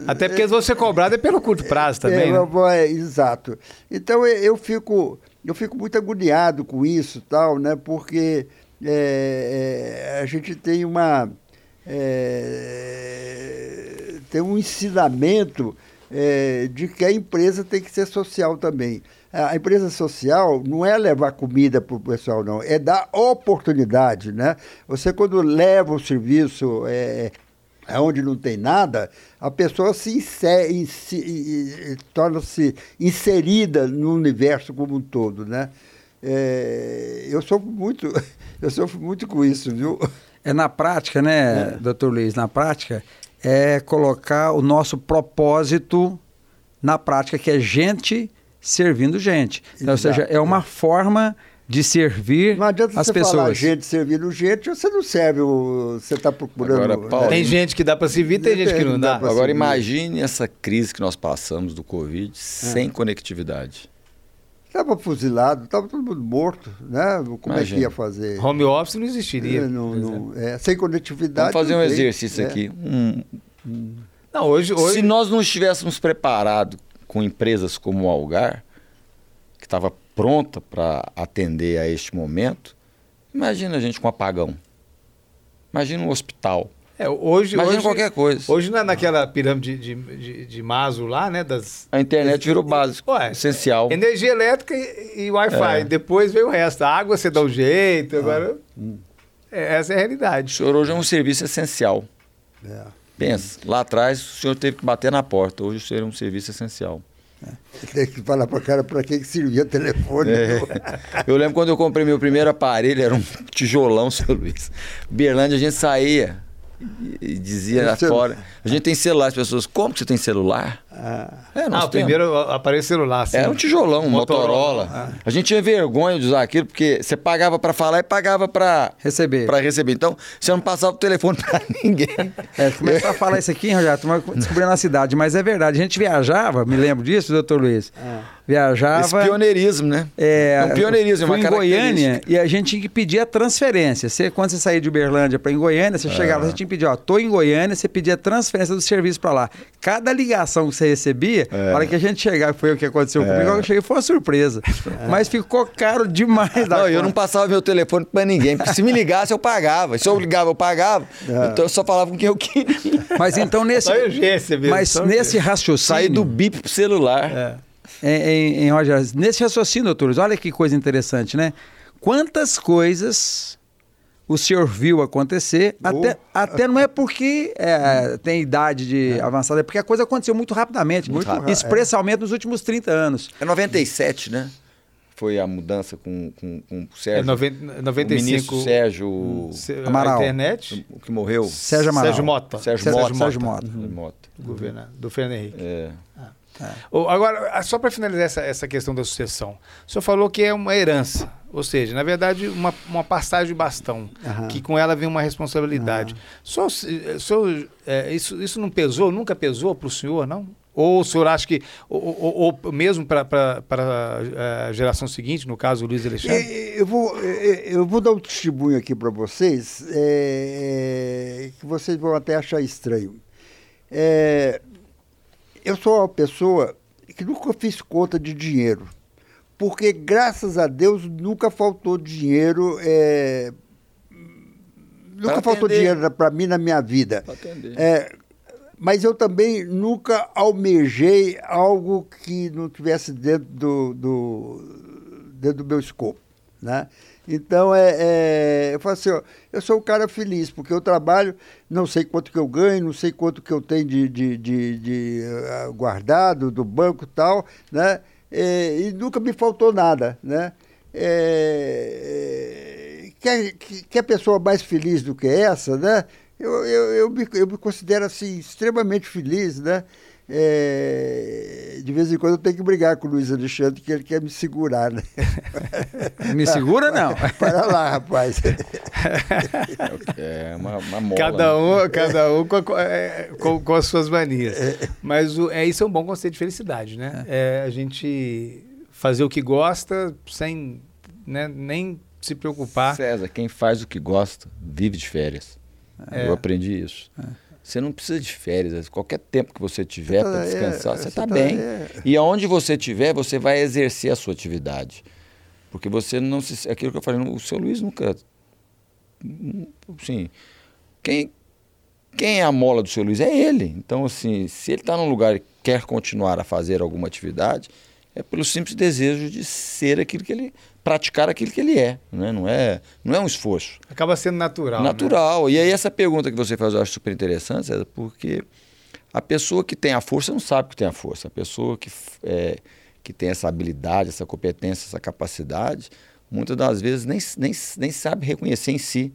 Speaker 2: Até porque se você cobrado é pelo curto prazo também,
Speaker 3: É,
Speaker 2: né?
Speaker 3: eu- é, exato. Então eu, fico eu fico muito agoniado com isso tal, né? Porque é, é, a gente tem uma é, tem um ensinamento é, de que a empresa tem que ser social também. A empresa social não é levar comida para o pessoal, não, é dar oportunidade, né? Você quando leva o serviço é, onde não tem nada, a pessoa se, inse- inse- e- e- torna-se inserida no universo como um todo, né? É, eu sofro muito, eu sofro muito com isso, viu?
Speaker 4: É na prática, né, doutor Luiz? Na prática, é colocar o nosso propósito na prática, que é gente servindo gente. Então, ou seja, é uma forma de servir
Speaker 3: Não adianta
Speaker 4: as
Speaker 3: você falar
Speaker 4: pessoas.
Speaker 3: gente servindo gente, você não serve, o, você está procurando.
Speaker 5: Agora, Paulo,
Speaker 2: Tem gente que dá pra se vir, tem gente que não dá.
Speaker 3: dá
Speaker 5: Agora
Speaker 3: seguir.
Speaker 5: imagine essa crise que nós passamos do Covid sem conectividade.
Speaker 3: Estava fuzilado, estava todo mundo morto, né? Como é que
Speaker 5: Imagina.
Speaker 3: ia fazer?
Speaker 2: Home office não existiria.
Speaker 3: É, não- não- é, sem conectividade.
Speaker 5: Vamos fazer um
Speaker 3: tem.
Speaker 5: exercício
Speaker 3: É.
Speaker 5: aqui. Um-
Speaker 2: Não, hoje, hoje
Speaker 5: Se nós não estivéssemos preparados com empresas como o Algar, que estava pronta para atender a este momento, imagina a gente com apagão. Imagina um hospital.
Speaker 2: é, hoje,
Speaker 5: Imagina
Speaker 2: hoje,
Speaker 5: qualquer coisa.
Speaker 2: Hoje na, naquela pirâmide de, de, de Maslow lá, né, das
Speaker 5: A internet virou básico,
Speaker 2: Ué,
Speaker 5: essencial.
Speaker 2: energia elétrica e, e Wi-Fi.
Speaker 5: É.
Speaker 2: Depois veio o resto. A água você dá um jeito, agora é, essa é a
Speaker 5: O
Speaker 2: realidade.
Speaker 5: senhor hoje é um serviço essencial.
Speaker 3: É.
Speaker 5: Pensa, lá atrás o senhor teve que bater na porta, hoje o senhor é um serviço essencial.
Speaker 3: Tem que falar para o cara para que, que servia telefone.
Speaker 5: É. Eu lembro quando eu comprei meu primeiro aparelho, era um tijolão, seu Luiz. Berlândia, a gente saía e, dizia lá fora. A gente tem celular, as pessoas, como que você tem celular?
Speaker 3: Ah,
Speaker 5: É,
Speaker 2: Ah, o
Speaker 5: temos.
Speaker 2: primeiro aparelho celular. Assim.
Speaker 5: Era um tijolão, um
Speaker 2: Motorola.
Speaker 5: Motorola. A gente tinha vergonha de usar aquilo, porque você pagava para falar e pagava para
Speaker 4: Receber.
Speaker 5: para receber. Então, você não passava o telefone para ninguém.
Speaker 4: É, começar a falar isso aqui, Rogério, estamos descobrindo a cidade, mas é verdade. A gente viajava, me lembro disso, doutor Luiz. Viajava.
Speaker 5: Esse pioneirismo, né?
Speaker 4: É,
Speaker 5: um pioneirismo, é uma
Speaker 4: em Goiânia e a gente tinha que pedir a transferência. Você, quando você saía de Uberlândia para em Goiânia, você chegava, você tinha que pedir, ó, tô em Goiânia, você pedia a transferência do serviço para lá. Cada ligação que você recebia,
Speaker 5: É.
Speaker 4: a hora que a gente chegava, foi o que aconteceu comigo, eu cheguei, foi uma surpresa. Mas ficou caro demais da
Speaker 5: Não, eu
Speaker 4: conta.
Speaker 5: não passava meu telefone para ninguém, porque se me ligasse eu pagava. Se eu ligava eu pagava. Então eu só falava com quem eu queria.
Speaker 4: Mas então nesse,
Speaker 2: Só urgência mesmo.
Speaker 4: mas
Speaker 2: só
Speaker 4: nesse raciocínio...
Speaker 5: Sair do bip pro celular.
Speaker 2: É.
Speaker 4: em, em, em Rogério, nesse raciocínio, doutores, olha que coisa interessante, né? Quantas coisas o senhor viu acontecer,
Speaker 3: Oh.
Speaker 4: até, até não é porque é, tem idade de avançada, é porque a coisa aconteceu muito rapidamente,
Speaker 3: Muito rápido,
Speaker 4: expressamente nos últimos 30 anos.
Speaker 5: É 97, né? Foi a mudança com, com, com o
Speaker 2: É
Speaker 5: Sérgio.
Speaker 2: 90,
Speaker 5: O
Speaker 2: 95.
Speaker 5: ministro Sérgio,
Speaker 2: Se-
Speaker 4: Amaral.
Speaker 2: A internet.
Speaker 5: o que morreu.
Speaker 4: Sérgio Amaral.
Speaker 2: Sérgio Mota.
Speaker 5: Sérgio
Speaker 4: Sérgio
Speaker 5: Mota.
Speaker 4: Sérgio Mota.
Speaker 5: Sérgio Mota.
Speaker 2: do governo, do Fernando Henrique.
Speaker 5: É.
Speaker 2: Ô, Agora, só para finalizar essa, essa questão da sucessão, o senhor falou que é uma herança, ou seja, na verdade, uma, uma passagem de bastão,
Speaker 3: Aham.
Speaker 2: que com ela vem uma responsabilidade. Só, se- senhor, é, isso, isso não pesou, nunca pesou para o senhor, não? Ou o senhor acha que, ou, ou, ou mesmo para a geração seguinte, no caso o Luiz Alexandre?
Speaker 3: É, Eu vou, é, eu vou dar um testemunho aqui para vocês, é, que vocês vão até achar estranho. É, eu sou uma pessoa que nunca fiz conta de dinheiro, porque graças a Deus nunca faltou dinheiro. é, nunca faltou dinheiro para mim na minha vida. É, mas eu também nunca almejei algo que não tivesse dentro do, do, dentro do meu escopo, né? Então, é, é, eu falo assim, ó, eu sou um cara feliz, porque eu trabalho, não sei quanto que eu ganho, não sei quanto que eu tenho de, de, de, de, ah, guardado do banco e tal, né? É, e nunca me faltou nada, né? É, quer, quer pessoa mais feliz do que essa, né? Eu, eu, eu, me, eu me considero assim extremamente feliz, né? É, de vez em quando eu tenho que brigar com o Luiz Alexandre, que ele quer me segurar, né?
Speaker 4: Me segura, não.
Speaker 3: Para lá, rapaz.
Speaker 5: É uma, uma mola.
Speaker 2: Cada
Speaker 5: né?
Speaker 2: um, cada um com, a- com, é, com- as suas manias. Mas o, é, isso é um bom conceito de felicidade, né? É a gente fazer o que gosta sem né, nem se preocupar.
Speaker 5: César, quem faz o que gosta, vive de férias.
Speaker 2: É.
Speaker 5: Eu aprendi isso. Você não precisa de férias. Qualquer tempo que você tiver
Speaker 3: Você tá-
Speaker 5: para descansar,
Speaker 3: é,
Speaker 5: você está
Speaker 3: tá-
Speaker 5: bem.
Speaker 3: é.
Speaker 5: E aonde você estiver, você vai exercer a sua atividade. Porque você não se. Aquilo que eu falei, o seu Luiz nunca. Sim. Quem, quem é a mola do seu Luiz? É ele. Então, assim, se ele está num lugar e quer continuar a fazer alguma atividade, é pelo simples desejo de ser aquilo que ele. Praticar aquilo que ele é. Né? Não, é não é um esforço.
Speaker 2: Acaba sendo natural. né?
Speaker 5: Natural. E aí essa pergunta que você faz eu acho super interessante, César, porque a pessoa que tem a força não sabe que tem a força. A pessoa que, é, que tem essa habilidade, essa competência, essa capacidade, muitas das vezes nem, nem, nem sabe reconhecer em si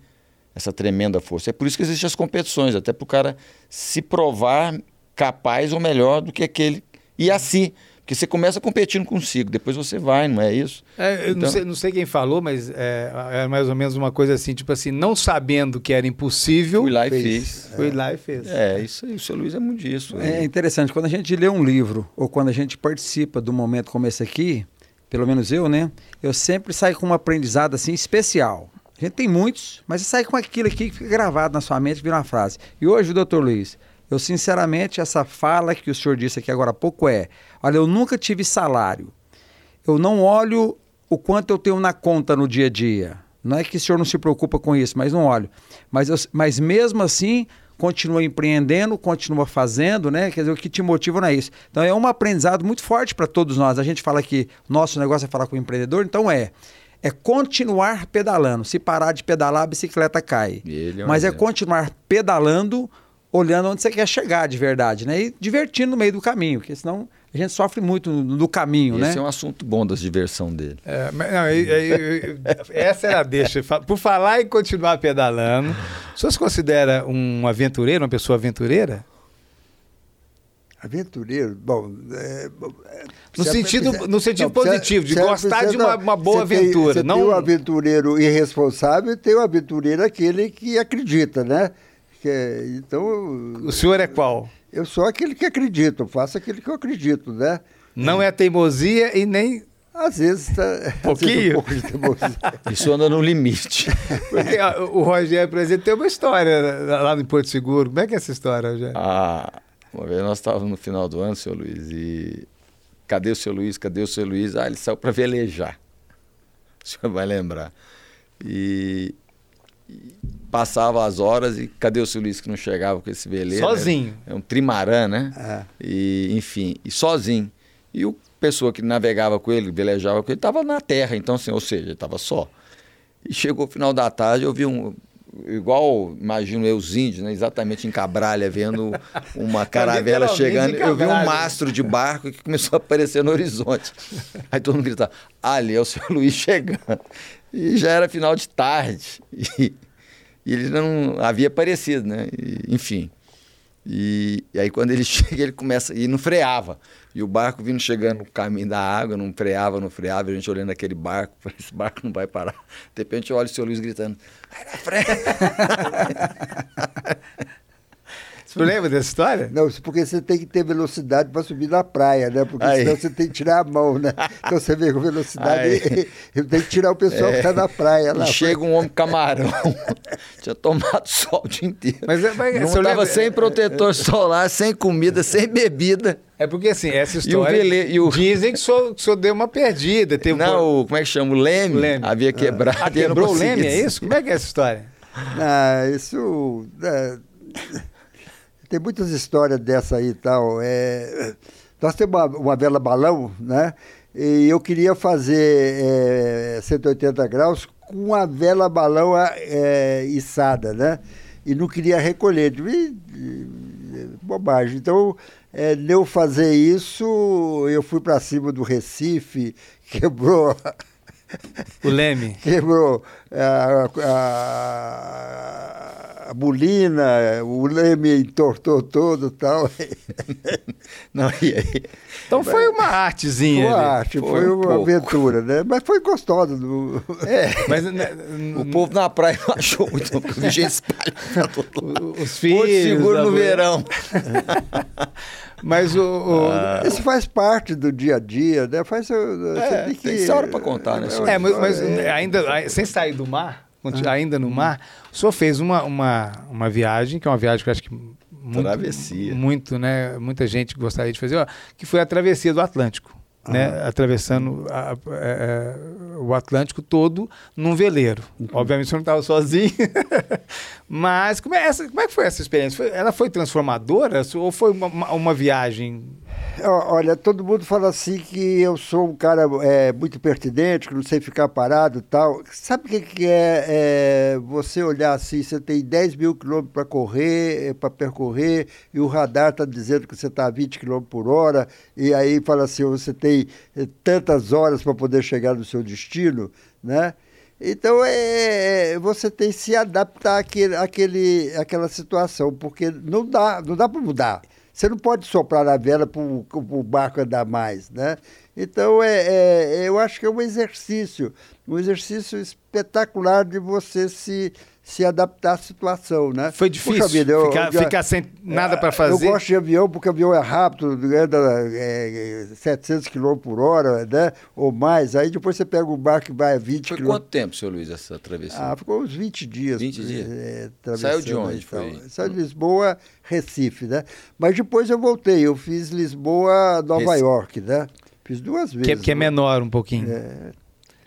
Speaker 5: essa tremenda força. É por isso que existem as competições, até para o cara se provar capaz ou melhor do que aquele. E assim. Porque você começa competindo consigo, depois você vai, não é isso?
Speaker 2: É, eu não,
Speaker 5: Então-
Speaker 2: sei, não sei quem falou, mas é, é mais ou menos uma coisa assim, tipo assim, não sabendo que era impossível,
Speaker 5: Fui lá e
Speaker 3: fez.
Speaker 5: fiz.
Speaker 2: foi lá e fez.
Speaker 5: É, isso aí, o seu Luiz é muito disso.
Speaker 4: É interessante, quando a gente lê um livro ou quando a gente participa de um momento como esse aqui, pelo menos eu, né? Eu sempre saio com um aprendizado assim especial. A gente tem muitos, mas você sai com aquilo aqui que fica gravado na sua mente, vira uma frase. E hoje, doutor Luiz, eu sinceramente, essa fala que o senhor disse aqui agora há pouco é: olha, eu nunca tive salário. Eu não olho o quanto eu tenho na conta no dia a dia. Não é que o senhor não se preocupa com isso, mas não olho. Mas, eu- mas mesmo assim, continua empreendendo, continua fazendo, né? Quer dizer, o que te motiva não é isso. Então é um aprendizado muito forte para todos nós. A gente fala que nosso negócio é falar com o empreendedor, então é. É continuar pedalando. Se parar de pedalar, a bicicleta cai.
Speaker 5: É um
Speaker 4: mas é
Speaker 5: exemplo.
Speaker 4: continuar pedalando, olhando onde você quer chegar de verdade, né? E divertindo no meio do caminho, porque senão a gente sofre muito no, no caminho, né?
Speaker 5: Esse é um assunto bom das diversão dele.
Speaker 2: É, mas não, e- e- e- essa era a deixa. Por falar e continuar pedalando, o senhor se considera um aventureiro, uma pessoa aventureira?
Speaker 3: Aventureiro, bom. é, é,
Speaker 2: No sentido-
Speaker 3: você-
Speaker 2: no sentido
Speaker 3: você-
Speaker 2: positivo, de
Speaker 3: você-
Speaker 2: gostar
Speaker 3: você
Speaker 2: de uma-
Speaker 3: não-
Speaker 2: uma boa
Speaker 3: tem-
Speaker 2: aventura,
Speaker 3: Você
Speaker 2: não-
Speaker 3: tem o aventureiro irresponsável e tem o aventureiro aquele que acredita, né? Que é- então,
Speaker 2: O senhor é qual?
Speaker 3: eu sou aquele que acredita, eu faço aquilo que eu acredito, né?
Speaker 2: Não é teimosia e nem.
Speaker 3: Às vezes tá. às vezes
Speaker 2: Pouquinho?
Speaker 3: um pouco de teimosia.
Speaker 5: Isso anda no limite.
Speaker 2: Porque ó, o Rogério, por exemplo, tem uma história lá no Porto Seguro. Como é que é essa história, Rogério?
Speaker 5: Ah, uma vez nós estávamos no final do ano, seu Luiz, e cadê o seu Luiz? Cadê o seu Luiz? Ah, ele saiu para velejar. O senhor vai lembrar. E passava as horas e cadê o seu Luiz que não chegava com esse veleiro?
Speaker 2: Sozinho.
Speaker 5: É um trimarã, né?
Speaker 3: É.
Speaker 5: E, enfim, e sozinho. E o pessoa que navegava com ele, velejava com ele, estava na terra, então assim, ou seja, estava só. E chegou o final da tarde, eu vi um igual, imagino eu, os índios, né, exatamente em Cabralha, vendo uma caravela
Speaker 2: Literalmente
Speaker 5: chegando, eu vi um mastro de barco que começou a aparecer no horizonte. Aí todo mundo gritava, ali é o seu Luiz chegando. E já era final de tarde. E, e ele não havia aparecido, né? E, enfim. E, e aí quando ele chega, ele começa. E não freava. E o barco vindo chegando no caminho da água, não freava, não freava, a gente olhando aquele barco, esse barco não vai parar. De repente eu olho o seu Luiz gritando, vai na frente.
Speaker 2: Você lembra dessa história?
Speaker 3: Não, porque você tem que ter velocidade para subir na praia, né? Porque
Speaker 5: Aí.
Speaker 3: senão você tem que tirar a mão, né? Então você vê com velocidade,
Speaker 5: Aí.
Speaker 3: tem que tirar o pessoal que está na praia lá.
Speaker 5: E chega um homem camarão. Tinha tomado sol o dia inteiro.
Speaker 2: Mas é- mas
Speaker 5: não
Speaker 2: você
Speaker 5: tava
Speaker 2: lembra-
Speaker 5: sem protetor solar, sem comida, sem bebida.
Speaker 2: É porque assim, essa
Speaker 5: E o
Speaker 2: história.
Speaker 5: vele- e o-
Speaker 2: Dizem que senhor deu uma perdida. Teve um-
Speaker 5: Não, o, como é que chama? O leme,
Speaker 2: leme.
Speaker 5: havia quebrado.
Speaker 2: Ah,
Speaker 5: e eu não
Speaker 2: quebrou o leme, é isso? Como é que é essa história?
Speaker 3: Ah, isso. é, tem muitas histórias dessa aí e tal. É, nós temos uma, uma vela balão, né? E eu queria fazer é, 180 graus com a vela balão é, içada, né? E não queria recolher. E, bobagem. Então, é, eu fazer isso, eu fui para cima do Recife, quebrou
Speaker 2: O leme.
Speaker 3: quebrou a, a, a bulina, o leme entortou todo e tal.
Speaker 5: Não, e aí?
Speaker 2: Então foi uma artezinha.
Speaker 3: Foi
Speaker 2: ali.
Speaker 3: arte,
Speaker 5: Foi
Speaker 3: foi,
Speaker 5: um
Speaker 3: uma
Speaker 5: pouco.
Speaker 3: aventura, né? Mas foi gostosa. do-
Speaker 2: Mas né,
Speaker 5: O povo na praia não achou muito, porque o gente espalha
Speaker 2: os filhos.
Speaker 5: seguro no verão.
Speaker 2: Mas o. o-
Speaker 3: Isso faz parte do dia a dia, né? Faz, você
Speaker 5: É,
Speaker 3: tem que...
Speaker 5: tem história pra contar, né, senhor?
Speaker 2: É, mas, mas ainda, ai- sem sair do mar, conti- ainda no mar, o senhor fez uma, uma, uma viagem, que é uma viagem que eu acho que muito,
Speaker 5: Travessia.
Speaker 2: muito, né? Muita gente gostaria de fazer, ó, que foi a travessia do Atlântico. Né, atravessando a- a- é, é, o Atlântico todo num veleiro. Obviamente você não estava sozinho. Mas como é, essa, como é que foi essa experiência? Foi- ela foi transformadora ou foi uma, uma- uma viagem?
Speaker 3: Olha, todo mundo fala assim que eu sou um cara é, muito pertinente, que não sei ficar parado e tal. Sabe o que, que é, é você olhar assim, você tem 10 mil quilômetros para correr, para percorrer, e o radar está dizendo que você está a 20 quilômetros por hora, e aí fala assim, você tem eh, tantas horas para poder chegar no seu destino, né? Então é, você tem que se adaptar àquele, àquele, àquela situação, porque não dá, não dá para mudar. Você não pode soprar na vela para o barco andar mais, né? Então, é, é, eu acho que é um exercício, um exercício espetacular de você se, se adaptar à situação, né?
Speaker 2: Foi difícil
Speaker 3: Puxa vida, eu-
Speaker 2: ficar,
Speaker 3: eu-
Speaker 2: ficar sem nada para
Speaker 3: eu
Speaker 2: fazer?
Speaker 3: gosto de avião porque avião é rápido, anda é, 700 km por hora, né? Ou mais. Aí depois você pega o barco que vai a 20
Speaker 5: Foi
Speaker 3: km.
Speaker 5: quanto tempo, seu Luiz, essa travessia?
Speaker 3: Ah, ficou uns 20 dias.
Speaker 5: 20 dias?
Speaker 3: é,
Speaker 5: Saiu de onde
Speaker 3: e
Speaker 5: foi?
Speaker 3: Saiu de Lisboa, Recife, né? Mas depois eu voltei, eu fiz Lisboa, Nova
Speaker 5: Recife.
Speaker 3: York, né? Fiz duas vezes.
Speaker 2: Que, é- que é
Speaker 3: né?
Speaker 2: menor um pouquinho.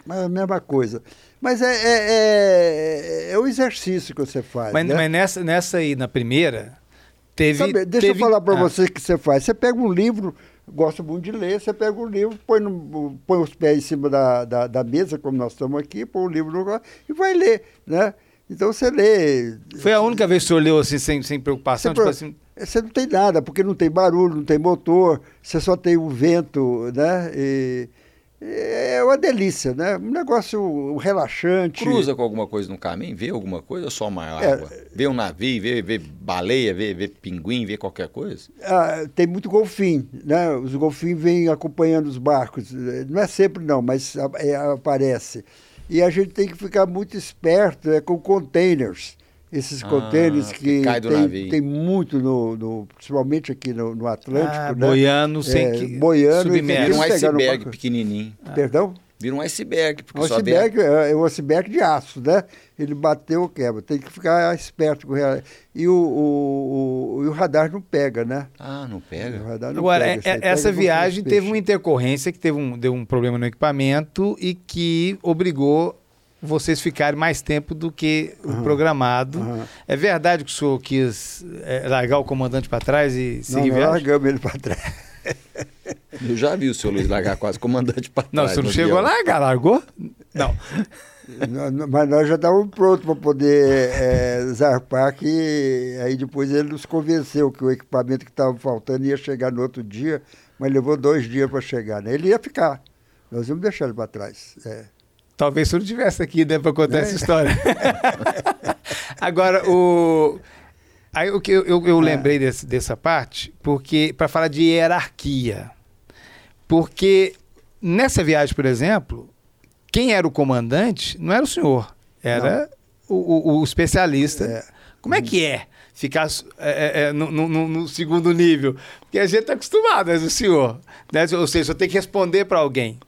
Speaker 3: Mas é a mesma coisa. Mas é, é, é, é o exercício que você faz.
Speaker 2: Mas,
Speaker 3: né?
Speaker 2: mas nessa, nessa aí, na primeira, teve.
Speaker 3: Sabe, deixa
Speaker 2: teve-
Speaker 3: eu falar para
Speaker 2: Ah,
Speaker 3: você o que você faz. Você pega um livro, gosta muito de ler, você pega um livro, põe, no, põe os pés em cima da, da, da mesa, como nós estamos aqui, põe o livro no, e vai ler, né? Então você lê.
Speaker 2: Foi a única vez que o senhor leu assim, sem, sem preocupação?
Speaker 3: Você,
Speaker 2: Tipo assim,
Speaker 3: você não tem nada, porque não tem barulho, não tem motor, você só tem o vento, né? E- é uma delícia, né? Um negócio relaxante.
Speaker 5: Cruza com alguma coisa no caminho? Vê alguma coisa ou só uma
Speaker 3: É.
Speaker 5: água? Vê um navio, vê, vê baleia, vê, vê pinguim, vê qualquer coisa?
Speaker 3: Ah, tem muito golfinho, né? Os golfinhos vêm acompanhando os barcos. Não é sempre não, mas é, aparece. E a gente tem que ficar muito esperto é, com containers. Esses
Speaker 5: Ah,
Speaker 3: containers
Speaker 5: que
Speaker 3: que
Speaker 5: cai do
Speaker 3: tem,
Speaker 5: navio.
Speaker 3: tem muito, no, no- principalmente aqui no, no Atlântico.
Speaker 2: ah,
Speaker 3: né?
Speaker 2: boiando sem
Speaker 3: É,
Speaker 2: que.
Speaker 3: e
Speaker 2: submerso.
Speaker 5: um
Speaker 3: o
Speaker 5: iceberg
Speaker 3: barco.
Speaker 5: pequenininho.
Speaker 3: Perdão?
Speaker 5: Vira um iceberg, porque
Speaker 3: Um
Speaker 5: só vê a-
Speaker 3: iceberg, é é um iceberg de aço, né? Ele bateu, quebra. Tem que ficar esperto com o real- E o, o, o, e o radar não pega, né?
Speaker 5: Ah, não
Speaker 3: O
Speaker 5: pega?
Speaker 3: radar não
Speaker 2: Agora,
Speaker 3: pega,
Speaker 2: é- é-
Speaker 3: pega
Speaker 2: essa
Speaker 3: os
Speaker 2: viagem teve uma intercorrência que teve um, deu um problema no equipamento e que obrigou vocês ficarem mais tempo do que o programado.
Speaker 3: aham.
Speaker 2: É verdade que o senhor quis é, largar o comandante para trás e
Speaker 3: Não,
Speaker 2: seguir
Speaker 3: nós
Speaker 2: viagem?
Speaker 3: largamos ele para trás.
Speaker 5: Eu já vi o seu Luiz largar quase comandante para
Speaker 2: Não,
Speaker 5: trás.
Speaker 2: você não chegou a largar, largou? Não.
Speaker 3: Mas nós já estávamos prontos para poder é, zarpar, que aí depois ele nos convenceu que o equipamento que estava faltando ia chegar no outro dia, mas levou dois dias para chegar. Né? Ele ia ficar. Nós íamos deixar ele para trás. é.
Speaker 2: Talvez se eu não estivesse aqui, né, para contar
Speaker 3: É.
Speaker 2: essa história. Agora, o. Aí o que eu, eu,
Speaker 3: É.
Speaker 2: eu lembrei desse- dessa parte, porque para falar de hierarquia. Porque nessa viagem, por exemplo, quem era o comandante não era o senhor, era o, o- o especialista.
Speaker 3: É.
Speaker 2: Como é que é ficar é, é, no, no, no, segundo nível? Porque a gente está acostumado, né, o senhor? Né? Ou seja, eu tenho que responder para alguém.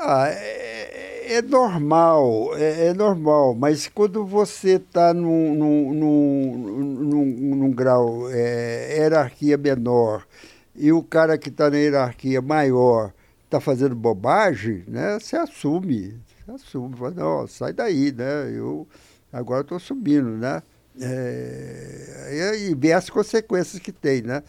Speaker 3: Ah, é, é normal, é, é, normal, mas quando você está num, num, num, num, grau é, hierarquia menor e o cara que está na hierarquia maior está fazendo bobagem, né, você assume, você assume, fala, não, sai daí, né? Eu agora estou subindo, né? É, e, e vê as consequências que tem, né?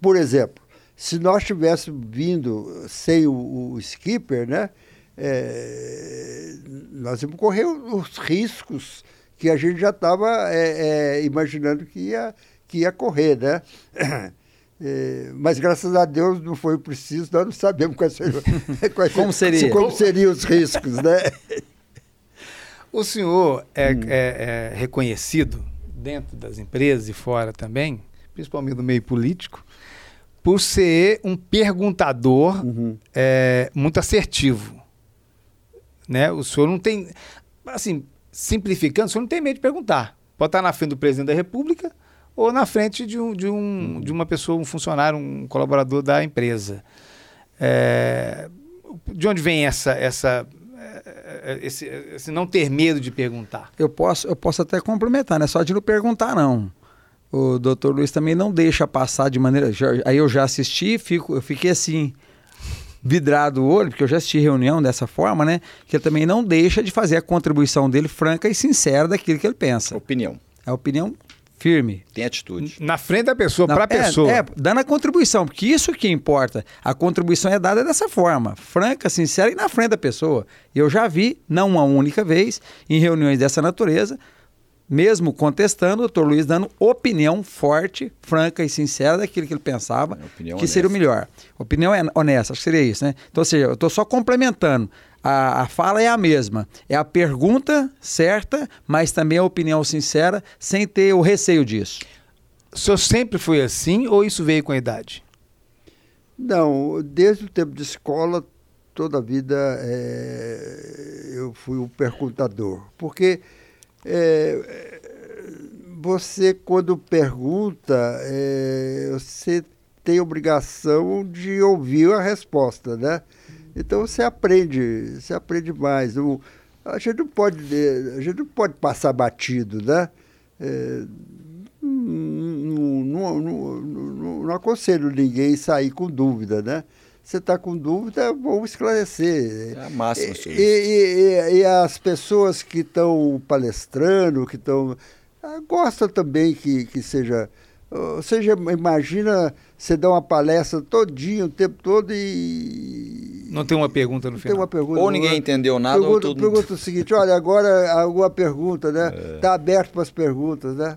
Speaker 3: Por exemplo, se nós tivéssemos vindo sem o, o skipper, né? É, nós íamos correr os riscos que a gente já estava é, é, imaginando que ia, que ia correr, né? É, mas graças a Deus não foi preciso, nós não sabemos quais seriam,
Speaker 4: quais, como, seria?
Speaker 3: como seriam os riscos, né?
Speaker 2: O senhor é, hum. é, é, reconhecido dentro das empresas e fora também, principalmente no meio político, por ser um perguntador uhum. é, muito assertivo. Né? O senhor não tem. Assim, simplificando, o senhor não tem medo de perguntar. Pode estar na frente do presidente da República ou na frente de, um, de, um, uhum. de uma pessoa, um funcionário, um colaborador da empresa. É, de onde vem essa, essa é, esse, esse, não ter medo de perguntar?
Speaker 4: Eu posso, eu posso até complementar, não é só de não perguntar, não. O doutor Luiz também não deixa passar de maneira. Já, aí eu já assisti, fico, eu fiquei assim, vidrado o olho, porque eu já assisti reunião dessa forma, né? Que ele também não deixa de fazer a contribuição dele franca e sincera daquilo que ele pensa.
Speaker 5: Opinião.
Speaker 4: É a opinião firme.
Speaker 5: Tem atitude.
Speaker 2: Na frente da pessoa, para a é, pessoa.
Speaker 4: É, dando a contribuição, porque isso que importa. A contribuição é dada dessa forma, franca, sincera e na frente da pessoa. Eu já vi, não uma única vez, em reuniões dessa natureza, mesmo contestando, o doutor Luiz dando opinião forte, franca e sincera daquilo que ele pensava é, que honesta. seria o melhor. Opinião é honesta, acho que seria isso, né? Então, ou seja, eu estou só complementando a, a fala é a mesma. É a pergunta certa, mas também a opinião sincera, sem ter o receio disso.
Speaker 2: O senhor sempre foi assim ou isso veio com a idade?
Speaker 3: Não, desde o tempo de escola, toda a vida é, eu fui o perguntador. Porque é, você, quando pergunta, é, você tem obrigação de ouvir a resposta, né? Então você aprende, você aprende mais. O, a, gente não pode, a gente não pode passar batido, né? É, não, não, não, não, aconselho ninguém sair com dúvida, né? Você está com dúvida, vamos esclarecer.
Speaker 5: É a máxima,
Speaker 3: e, e, e, e as pessoas que estão palestrando, que estão. Ah, gostam também que, que seja. Ou seja, imagina você dar uma palestra todinho, o tempo todo e
Speaker 2: não tem uma pergunta no
Speaker 3: não
Speaker 2: final.
Speaker 3: Tem uma pergunta,
Speaker 5: ou ninguém entendeu nada,
Speaker 3: pergunta,
Speaker 5: ou tudo...
Speaker 3: Pergunta o seguinte, olha, agora alguma pergunta, né? Está é. aberto para as perguntas, né?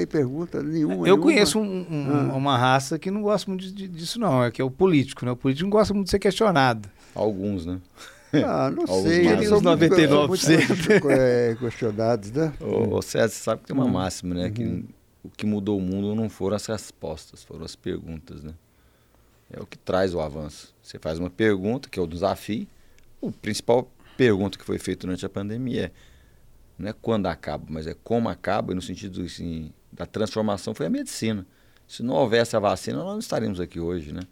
Speaker 3: Tem pergunta nenhuma. Eu
Speaker 2: nenhuma. conheço um, um, ah. uma raça que não gosta muito disso, não, é que é o político, né? O político não gosta muito de ser questionado.
Speaker 5: Alguns, né?
Speaker 3: Ah, não Alguns sei.
Speaker 2: Eles são 99%.
Speaker 3: Muito, é, questionados, né?
Speaker 5: Ô, ô César, você sabe que tem uma hum. máxima, né? Uhum. Que o que mudou o mundo não foram as respostas, foram as perguntas, né? É o que traz o avanço. Você faz uma pergunta, que é o desafio. O principal pergunta que foi feita durante a pandemia é não é quando acaba, mas é como acaba, e no sentido assim, da transformação foi a medicina. Se não houvesse a vacina, nós não estaríamos aqui hoje, né?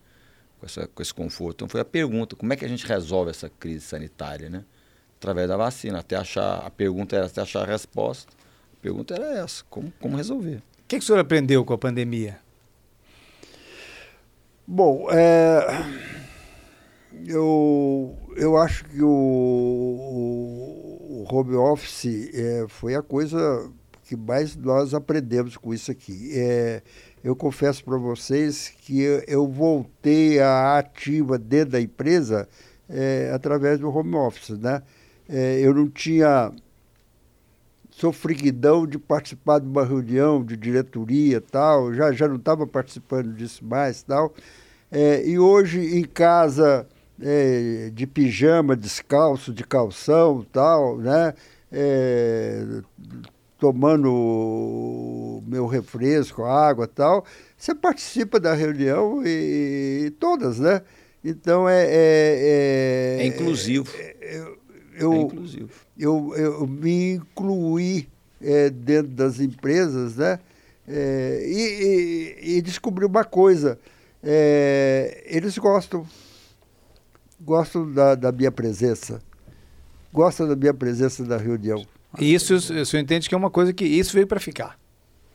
Speaker 5: Com, essa, com esse conforto. Então foi a pergunta, como é que a gente resolve essa crise sanitária, né? Através da vacina, até achar, a pergunta era até achar a resposta. A pergunta era essa, como, como resolver. O
Speaker 2: que, que o senhor aprendeu com a pandemia?
Speaker 3: Bom, é, eu, eu acho que o, o, o home office é, foi a coisa que mais nós aprendemos com isso aqui. É, eu confesso para vocês que eu, voltei à ativa dentro da empresa é, através do home office. Né? É, eu não tinha sofriguidão de participar de uma reunião de diretoria tal, já, já não estava participando disso mais tal. É, e hoje em casa, é, de pijama, descalço, de calção tal, né? É, tomando meu refresco, água tal, você participa da reunião e, e todas, né? Então é. É,
Speaker 5: é, é inclusivo.
Speaker 3: É, eu, eu, é inclusivo. Eu, eu me incluí é, dentro das empresas, né? É, e, e, e descobri uma coisa, é, eles gostam, gostam da, da minha presença, gostam da minha presença na reunião.
Speaker 2: E isso o senhor entende que é uma coisa que isso veio para ficar?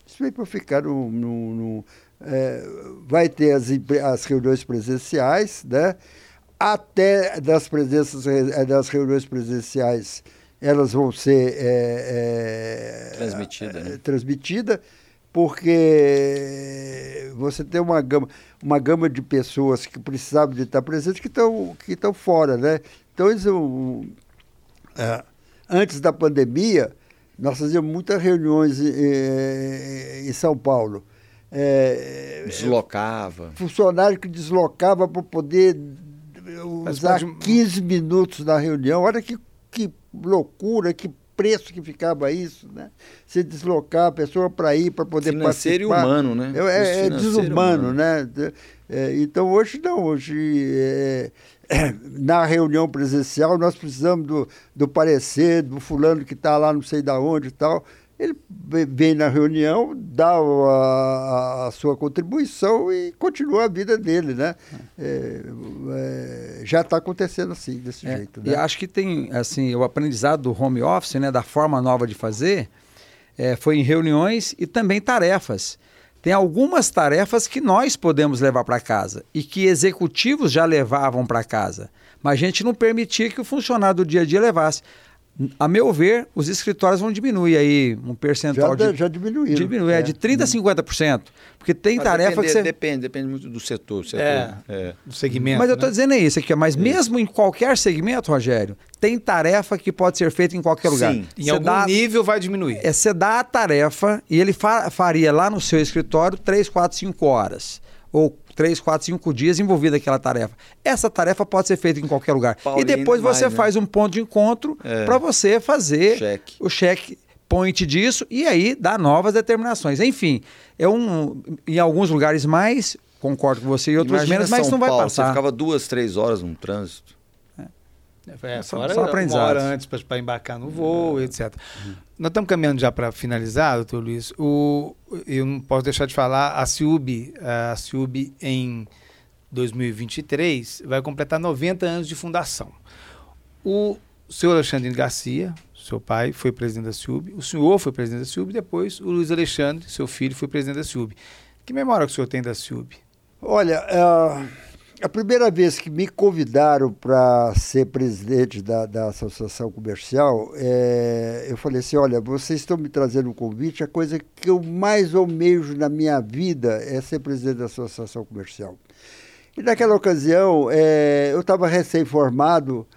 Speaker 3: Isso veio para ficar no, no, no é, vai ter as, as reuniões presenciais, né? Até das presenças das reuniões presenciais elas vão ser é,
Speaker 5: é, transmitidas, né?
Speaker 3: transmitida, porque você tem uma gama, uma gama de pessoas que precisavam de estar presentes que estão que estão fora, né? Então eles, é, antes da pandemia nós fazíamos muitas reuniões em, em São Paulo.
Speaker 5: É, Deslocava.
Speaker 3: Funcionário que deslocava para poder usar pode... 15 minutos na reunião. Olha que, que loucura, que preço que ficava isso, né? Se deslocar a pessoa para ir, para poder
Speaker 5: financeiro
Speaker 3: participar.
Speaker 5: Financeiro humano, né?
Speaker 3: É, é, é desumano, humano. né? É, então, hoje não. Hoje, é, na reunião presencial, nós precisamos do, do parecer do fulano que está lá não sei da onde e tal. Ele vem na reunião, dá a, a sua contribuição e continua a vida dele, né? É, é, já está acontecendo assim, desse é, jeito. Né?
Speaker 4: E acho que tem, assim, o aprendizado do home office, né, da forma nova de fazer, é, foi em reuniões e também tarefas. Tem algumas tarefas que nós podemos levar para casa e que executivos já levavam para casa, mas a gente não permitia que o funcionário do dia a dia levasse a meu ver, os escritórios vão diminuir aí um percentual.
Speaker 3: Já,
Speaker 4: de,
Speaker 3: já diminuíram.
Speaker 4: Diminui, é, de 30% a 50%. Porque tem
Speaker 5: mas
Speaker 4: tarefa
Speaker 5: depende,
Speaker 4: que você.
Speaker 5: Depende, depende muito do setor. setor
Speaker 2: é, é. do segmento.
Speaker 4: Mas eu estou
Speaker 2: né?
Speaker 4: dizendo é isso aqui, mas mesmo em qualquer segmento, Rogério, tem tarefa que pode ser feita em qualquer lugar.
Speaker 2: Sim, em algum dá, nível vai diminuir.
Speaker 4: É, você dá a tarefa e ele fa faria lá no seu escritório 3, 4, 5 horas. Ou três, quatro, cinco dias envolvido naquela tarefa. Essa tarefa pode ser feita em qualquer lugar. Paulinho, e depois você né? faz um ponto de encontro é. para você fazer cheque. o cheque point disso e aí dá novas determinações. Enfim, é um em alguns lugares mais, concordo com você, e outros Imagina menos, mas não vai Paulo, passar.
Speaker 5: Você ficava duas, três horas no trânsito.
Speaker 2: É, é fora, só uma hora antes para embarcar no voo, é. etc. Uhum. Nós estamos caminhando já para finalizar, doutor Luiz. O, eu não posso deixar de falar, a CIUB, a CIUB em 2023 vai completar 90 anos de fundação. O senhor Alexandre Garcia, seu pai, foi presidente da CIUB, o senhor foi presidente da CIUB, depois o Luiz Alexandre, seu filho, foi presidente da CIUB. Que memória que o senhor tem da CIUB?
Speaker 3: Olha, uh a primeira vez que me convidaram para ser presidente da, da associação comercial, é, eu falei assim: olha, vocês estão me trazendo um convite, a coisa que eu mais almejo na minha vida é ser presidente da associação comercial. E naquela ocasião, é, eu estava recém-formado,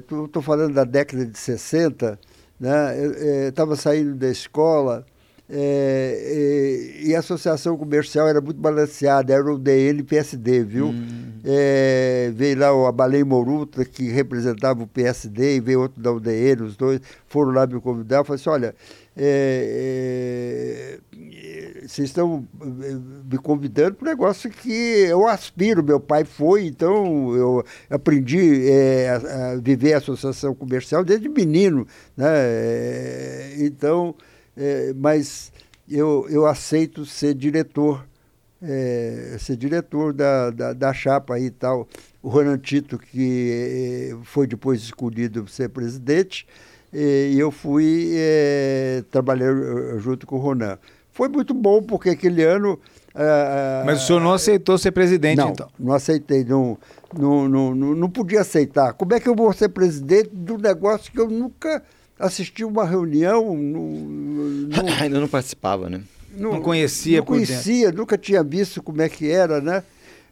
Speaker 3: estou é, falando da década de 60, né, estava é, saindo da escola. É, é, e a associação comercial era muito balanceada, era o DN PSD, viu? Hum. É, veio lá o Abalei Moruta, que representava o PSD, e veio outro da UDN, os dois foram lá me convidar. Eu falei assim: olha, é, é, vocês estão me convidando para um negócio que eu aspiro. Meu pai foi, então eu aprendi é, a, a, viver a associação comercial desde menino. Né? Então é, mas eu, eu aceito ser diretor, é, ser diretor da, da, da, chapa aí e tal. O Ronan Tito, que é, foi depois escolhido para ser presidente, e eu fui é, trabalhar eh, junto com o Ronan. Foi muito bom, porque aquele ano.
Speaker 2: Mas o senhor não aceitou ser presidente,
Speaker 3: não,
Speaker 2: então?
Speaker 3: Não aceitei, não, não, não, não, não podia aceitar. Como é que eu vou ser presidente de um negócio que eu nunca assisti uma reunião. No,
Speaker 5: no, Ainda não participava, né?
Speaker 2: No, não conhecia
Speaker 3: Não conhecia, dentro. nunca tinha visto como é que era, né?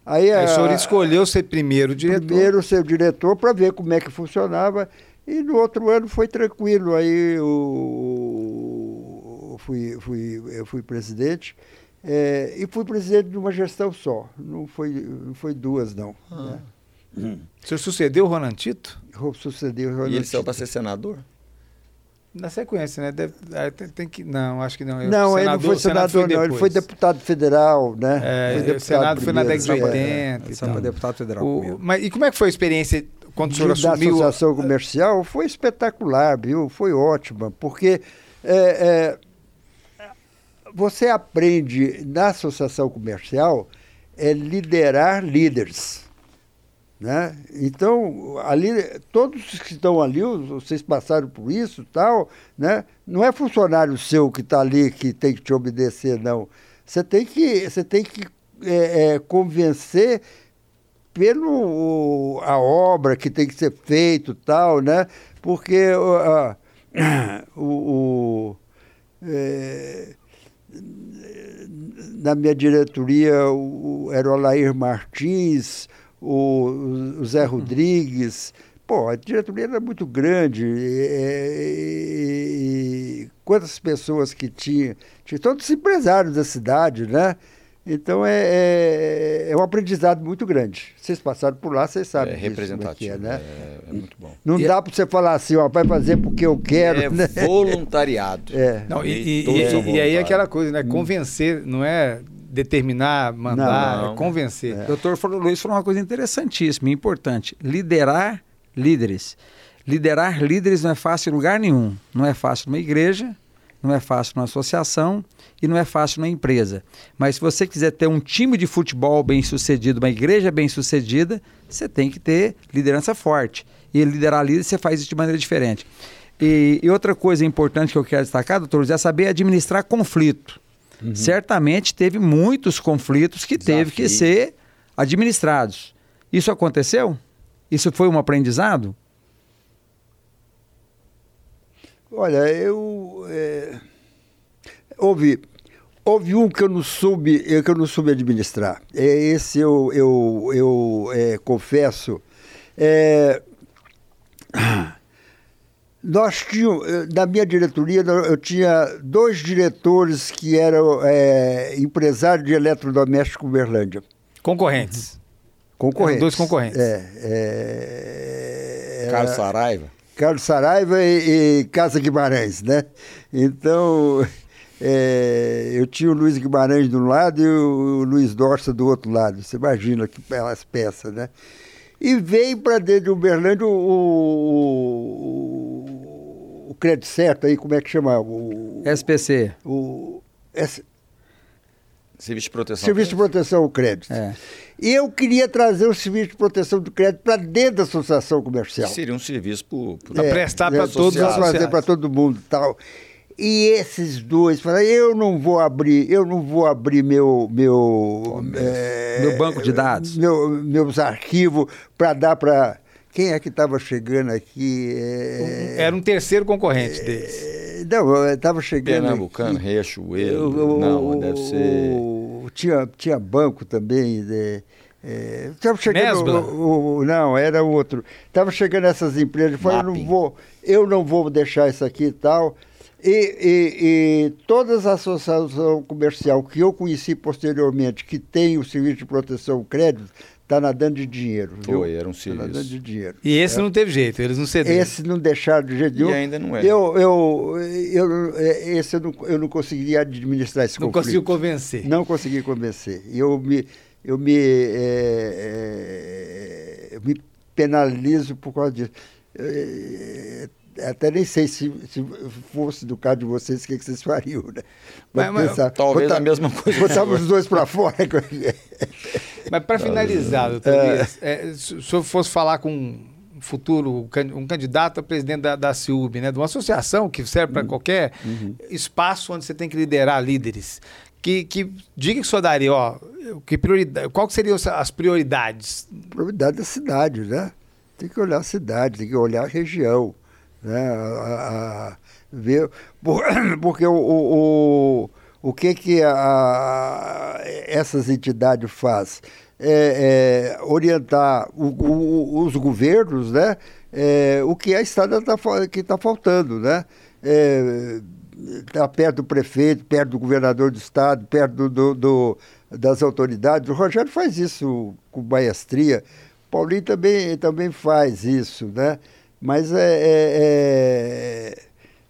Speaker 2: Aí, Aí a, o senhor escolheu ser primeiro diretor.
Speaker 3: Primeiro ser diretor para ver como é que funcionava. E no outro ano foi tranquilo. Aí o, fui, fui, eu fui presidente. É, e fui presidente de uma gestão só. Não foi, não foi duas, não. Ah. Né?
Speaker 2: Hum. O senhor sucedeu o Ronan Tito?
Speaker 3: Sucedeu o Ronan
Speaker 5: E ele saiu para ser senador?
Speaker 2: Na sequência, né? Deve, tem, tem, que, não, acho que não.
Speaker 3: Eu, não, senador, ele não foi senador, não. Ele foi deputado federal, né?
Speaker 2: É,
Speaker 3: foi
Speaker 2: o Senado foi na década de 80. É,
Speaker 4: só para deputado federal.
Speaker 2: O, mas, e como é que foi a experiência quando o senhor assumiu?
Speaker 3: Da associação comercial foi espetacular, viu? Foi ótima, porque É, é, você aprende na associação comercial é liderar líderes. Né? Então, ali, todos que estão ali, vocês passaram por isso tal, né? não é funcionário seu que está ali que tem que te obedecer, não. Você tem que, você tem que é, é, convencer pelo a obra que tem que ser feito tal, né? Porque o, o é, na minha diretoria o, era o Alair Martins, o, o Zé Rodrigues. Pô, a diretoria era muito grande. E, e, e quantas pessoas que tinha? Tinha todos os empresários da cidade, né? Então é, é, é, um aprendizado muito grande. Vocês passaram por lá, vocês sabem.
Speaker 5: É, é, é representativo.
Speaker 3: É,
Speaker 5: né? é, muito bom.
Speaker 3: Não
Speaker 5: e
Speaker 3: dá para você falar assim, ó, vai fazer porque eu quero.
Speaker 5: É
Speaker 3: né?
Speaker 5: voluntariado.
Speaker 3: É.
Speaker 2: Não, e, e, e, aí é aquela coisa, né? Convencer, não é determinar, mandar, não, não. é convencer.
Speaker 4: É. Doutor Luiz falou uma coisa interessantíssima, importante. Liderar líderes. Liderar líderes não é fácil em lugar nenhum. Não é fácil numa igreja, não é fácil numa associação e não é fácil numa empresa. Mas se você quiser ter um time de futebol bem sucedido, uma igreja bem sucedida, você tem que ter liderança forte. E liderar líderes você faz isso de maneira diferente. E, e outra coisa importante que eu quero destacar, doutor, é saber administrar conflito. Uhum. Certamente teve muitos conflitos que Desafio. teve que ser administrados. Isso aconteceu? Isso foi um aprendizado?
Speaker 3: Olha, eu. É, houve, houve um que eu não soube, que eu não soube administrar. É, esse eu, eu, eu é, confesso. É, nós tínhamos, na minha diretoria, eu tinha dois diretores que eram é, empresários de eletrodoméstico Uberlândia.
Speaker 2: Concorrentes.
Speaker 3: Concorrentes.
Speaker 2: dois concorrentes.
Speaker 3: É, é,
Speaker 5: Carlos Saraiva.
Speaker 3: Carlos Saraiva e, e Casa Guimarães, né? Então, é, eu tinha o Luiz Guimarães de um lado e o Luiz Dorsa do outro lado. Você imagina que pelas peças, né? E veio para dentro de Uberlândia o, o, o, crédito certo aí, como é que chama? O,
Speaker 4: SPC.
Speaker 3: O, S,
Speaker 5: Serviço de proteção.
Speaker 3: Serviço de proteção ao crédito. É. E eu queria trazer o serviço de proteção do crédito para dentro da associação comercial.
Speaker 5: Seria um serviço
Speaker 2: para é, prestar para todos os
Speaker 3: fazer para todo mundo tal. E esses dois falaram, eu não vou abrir, eu não vou abrir meu meu
Speaker 4: é, meu banco de dados,
Speaker 3: meu, meus arquivos para dar para quem é que estava chegando aqui? É...
Speaker 2: Era um terceiro concorrente é... deles.
Speaker 3: Não, estava chegando.
Speaker 5: Pernambucano, Riachuelo. Não, deve ser.
Speaker 3: Tinha, tinha banco também. De, é, tava chegando o, o, não, era outro. Estava chegando essas empresas, falei, eu não vou, eu não vou deixar isso aqui e tal. E, e, e todas as associações comercial que eu conheci posteriormente, que tem o serviço de proteção ao crédito, está nadando de dinheiro.
Speaker 5: Foi,
Speaker 3: viu?
Speaker 5: era um tá serviço. Tá nadando
Speaker 3: de dinheiro.
Speaker 2: E esse é. não teve jeito, eles não cederam.
Speaker 3: Esse não deixaram de jeito nenhum.
Speaker 5: E ainda não é.
Speaker 3: Eu, eu, eu, é, esse eu não, eu não conseguiria administrar esse
Speaker 2: não
Speaker 3: conflito.
Speaker 2: Não conseguiu convencer.
Speaker 3: Não consegui convencer. Eu me, eu me, é, é, eu me penalizo por causa disso. É, até nem sei se, se fosse do caso de vocês, o que, que vocês fariam, né?
Speaker 5: Mas, mas pensar, talvez botar, a mesma coisa.
Speaker 3: Botava os dois para fora.
Speaker 2: mas para finalizar, doutor é. É, se senhor fosse falar com um futuro, um candidato a presidente da, da CIUB, né, de uma associação que serve para uhum. qualquer uhum. espaço onde você tem que liderar líderes, que, que diga que o senhor daria, ó, que prioridade, qual que seriam as prioridades?
Speaker 3: Prioridade da cidade, né? Tem que olhar a cidade, tem que olhar a região né? A, a ver, porque o, o, o que, que a, essas entidades fazem? É, é, orientar o, o, os governos né? É, o que a estrada tá, que está faltando. Né? Está perto do prefeito, perto do governador do estado, perto do, do, das autoridades. O Rogério faz isso com maestria. Paulinho também, também faz isso, né? Mas é,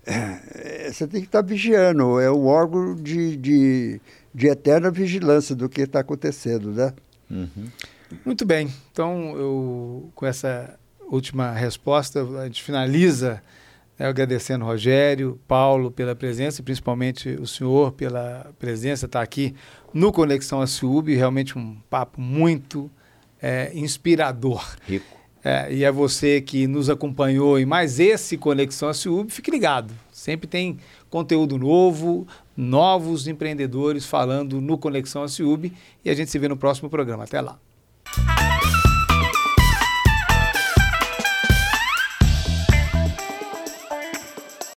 Speaker 3: é, você tem que estar vigiando, é um órgão de, de, de eterna vigilância do que está acontecendo, né?
Speaker 2: Uhum. Muito bem, então eu, com essa última resposta, a gente finaliza Eu agradecendo Rogério, Paulo pela presença e principalmente o senhor pela presença, estar tá aqui no Conexão Aciúbe, realmente um papo muito é, inspirador.
Speaker 5: Rico.
Speaker 2: É, e é você que nos acompanhou em mais esse Conexão Aciúbe, fique ligado. Sempre tem conteúdo novo, novos empreendedores falando no Conexão Aciúbe e a gente se vê no próximo programa. Até lá.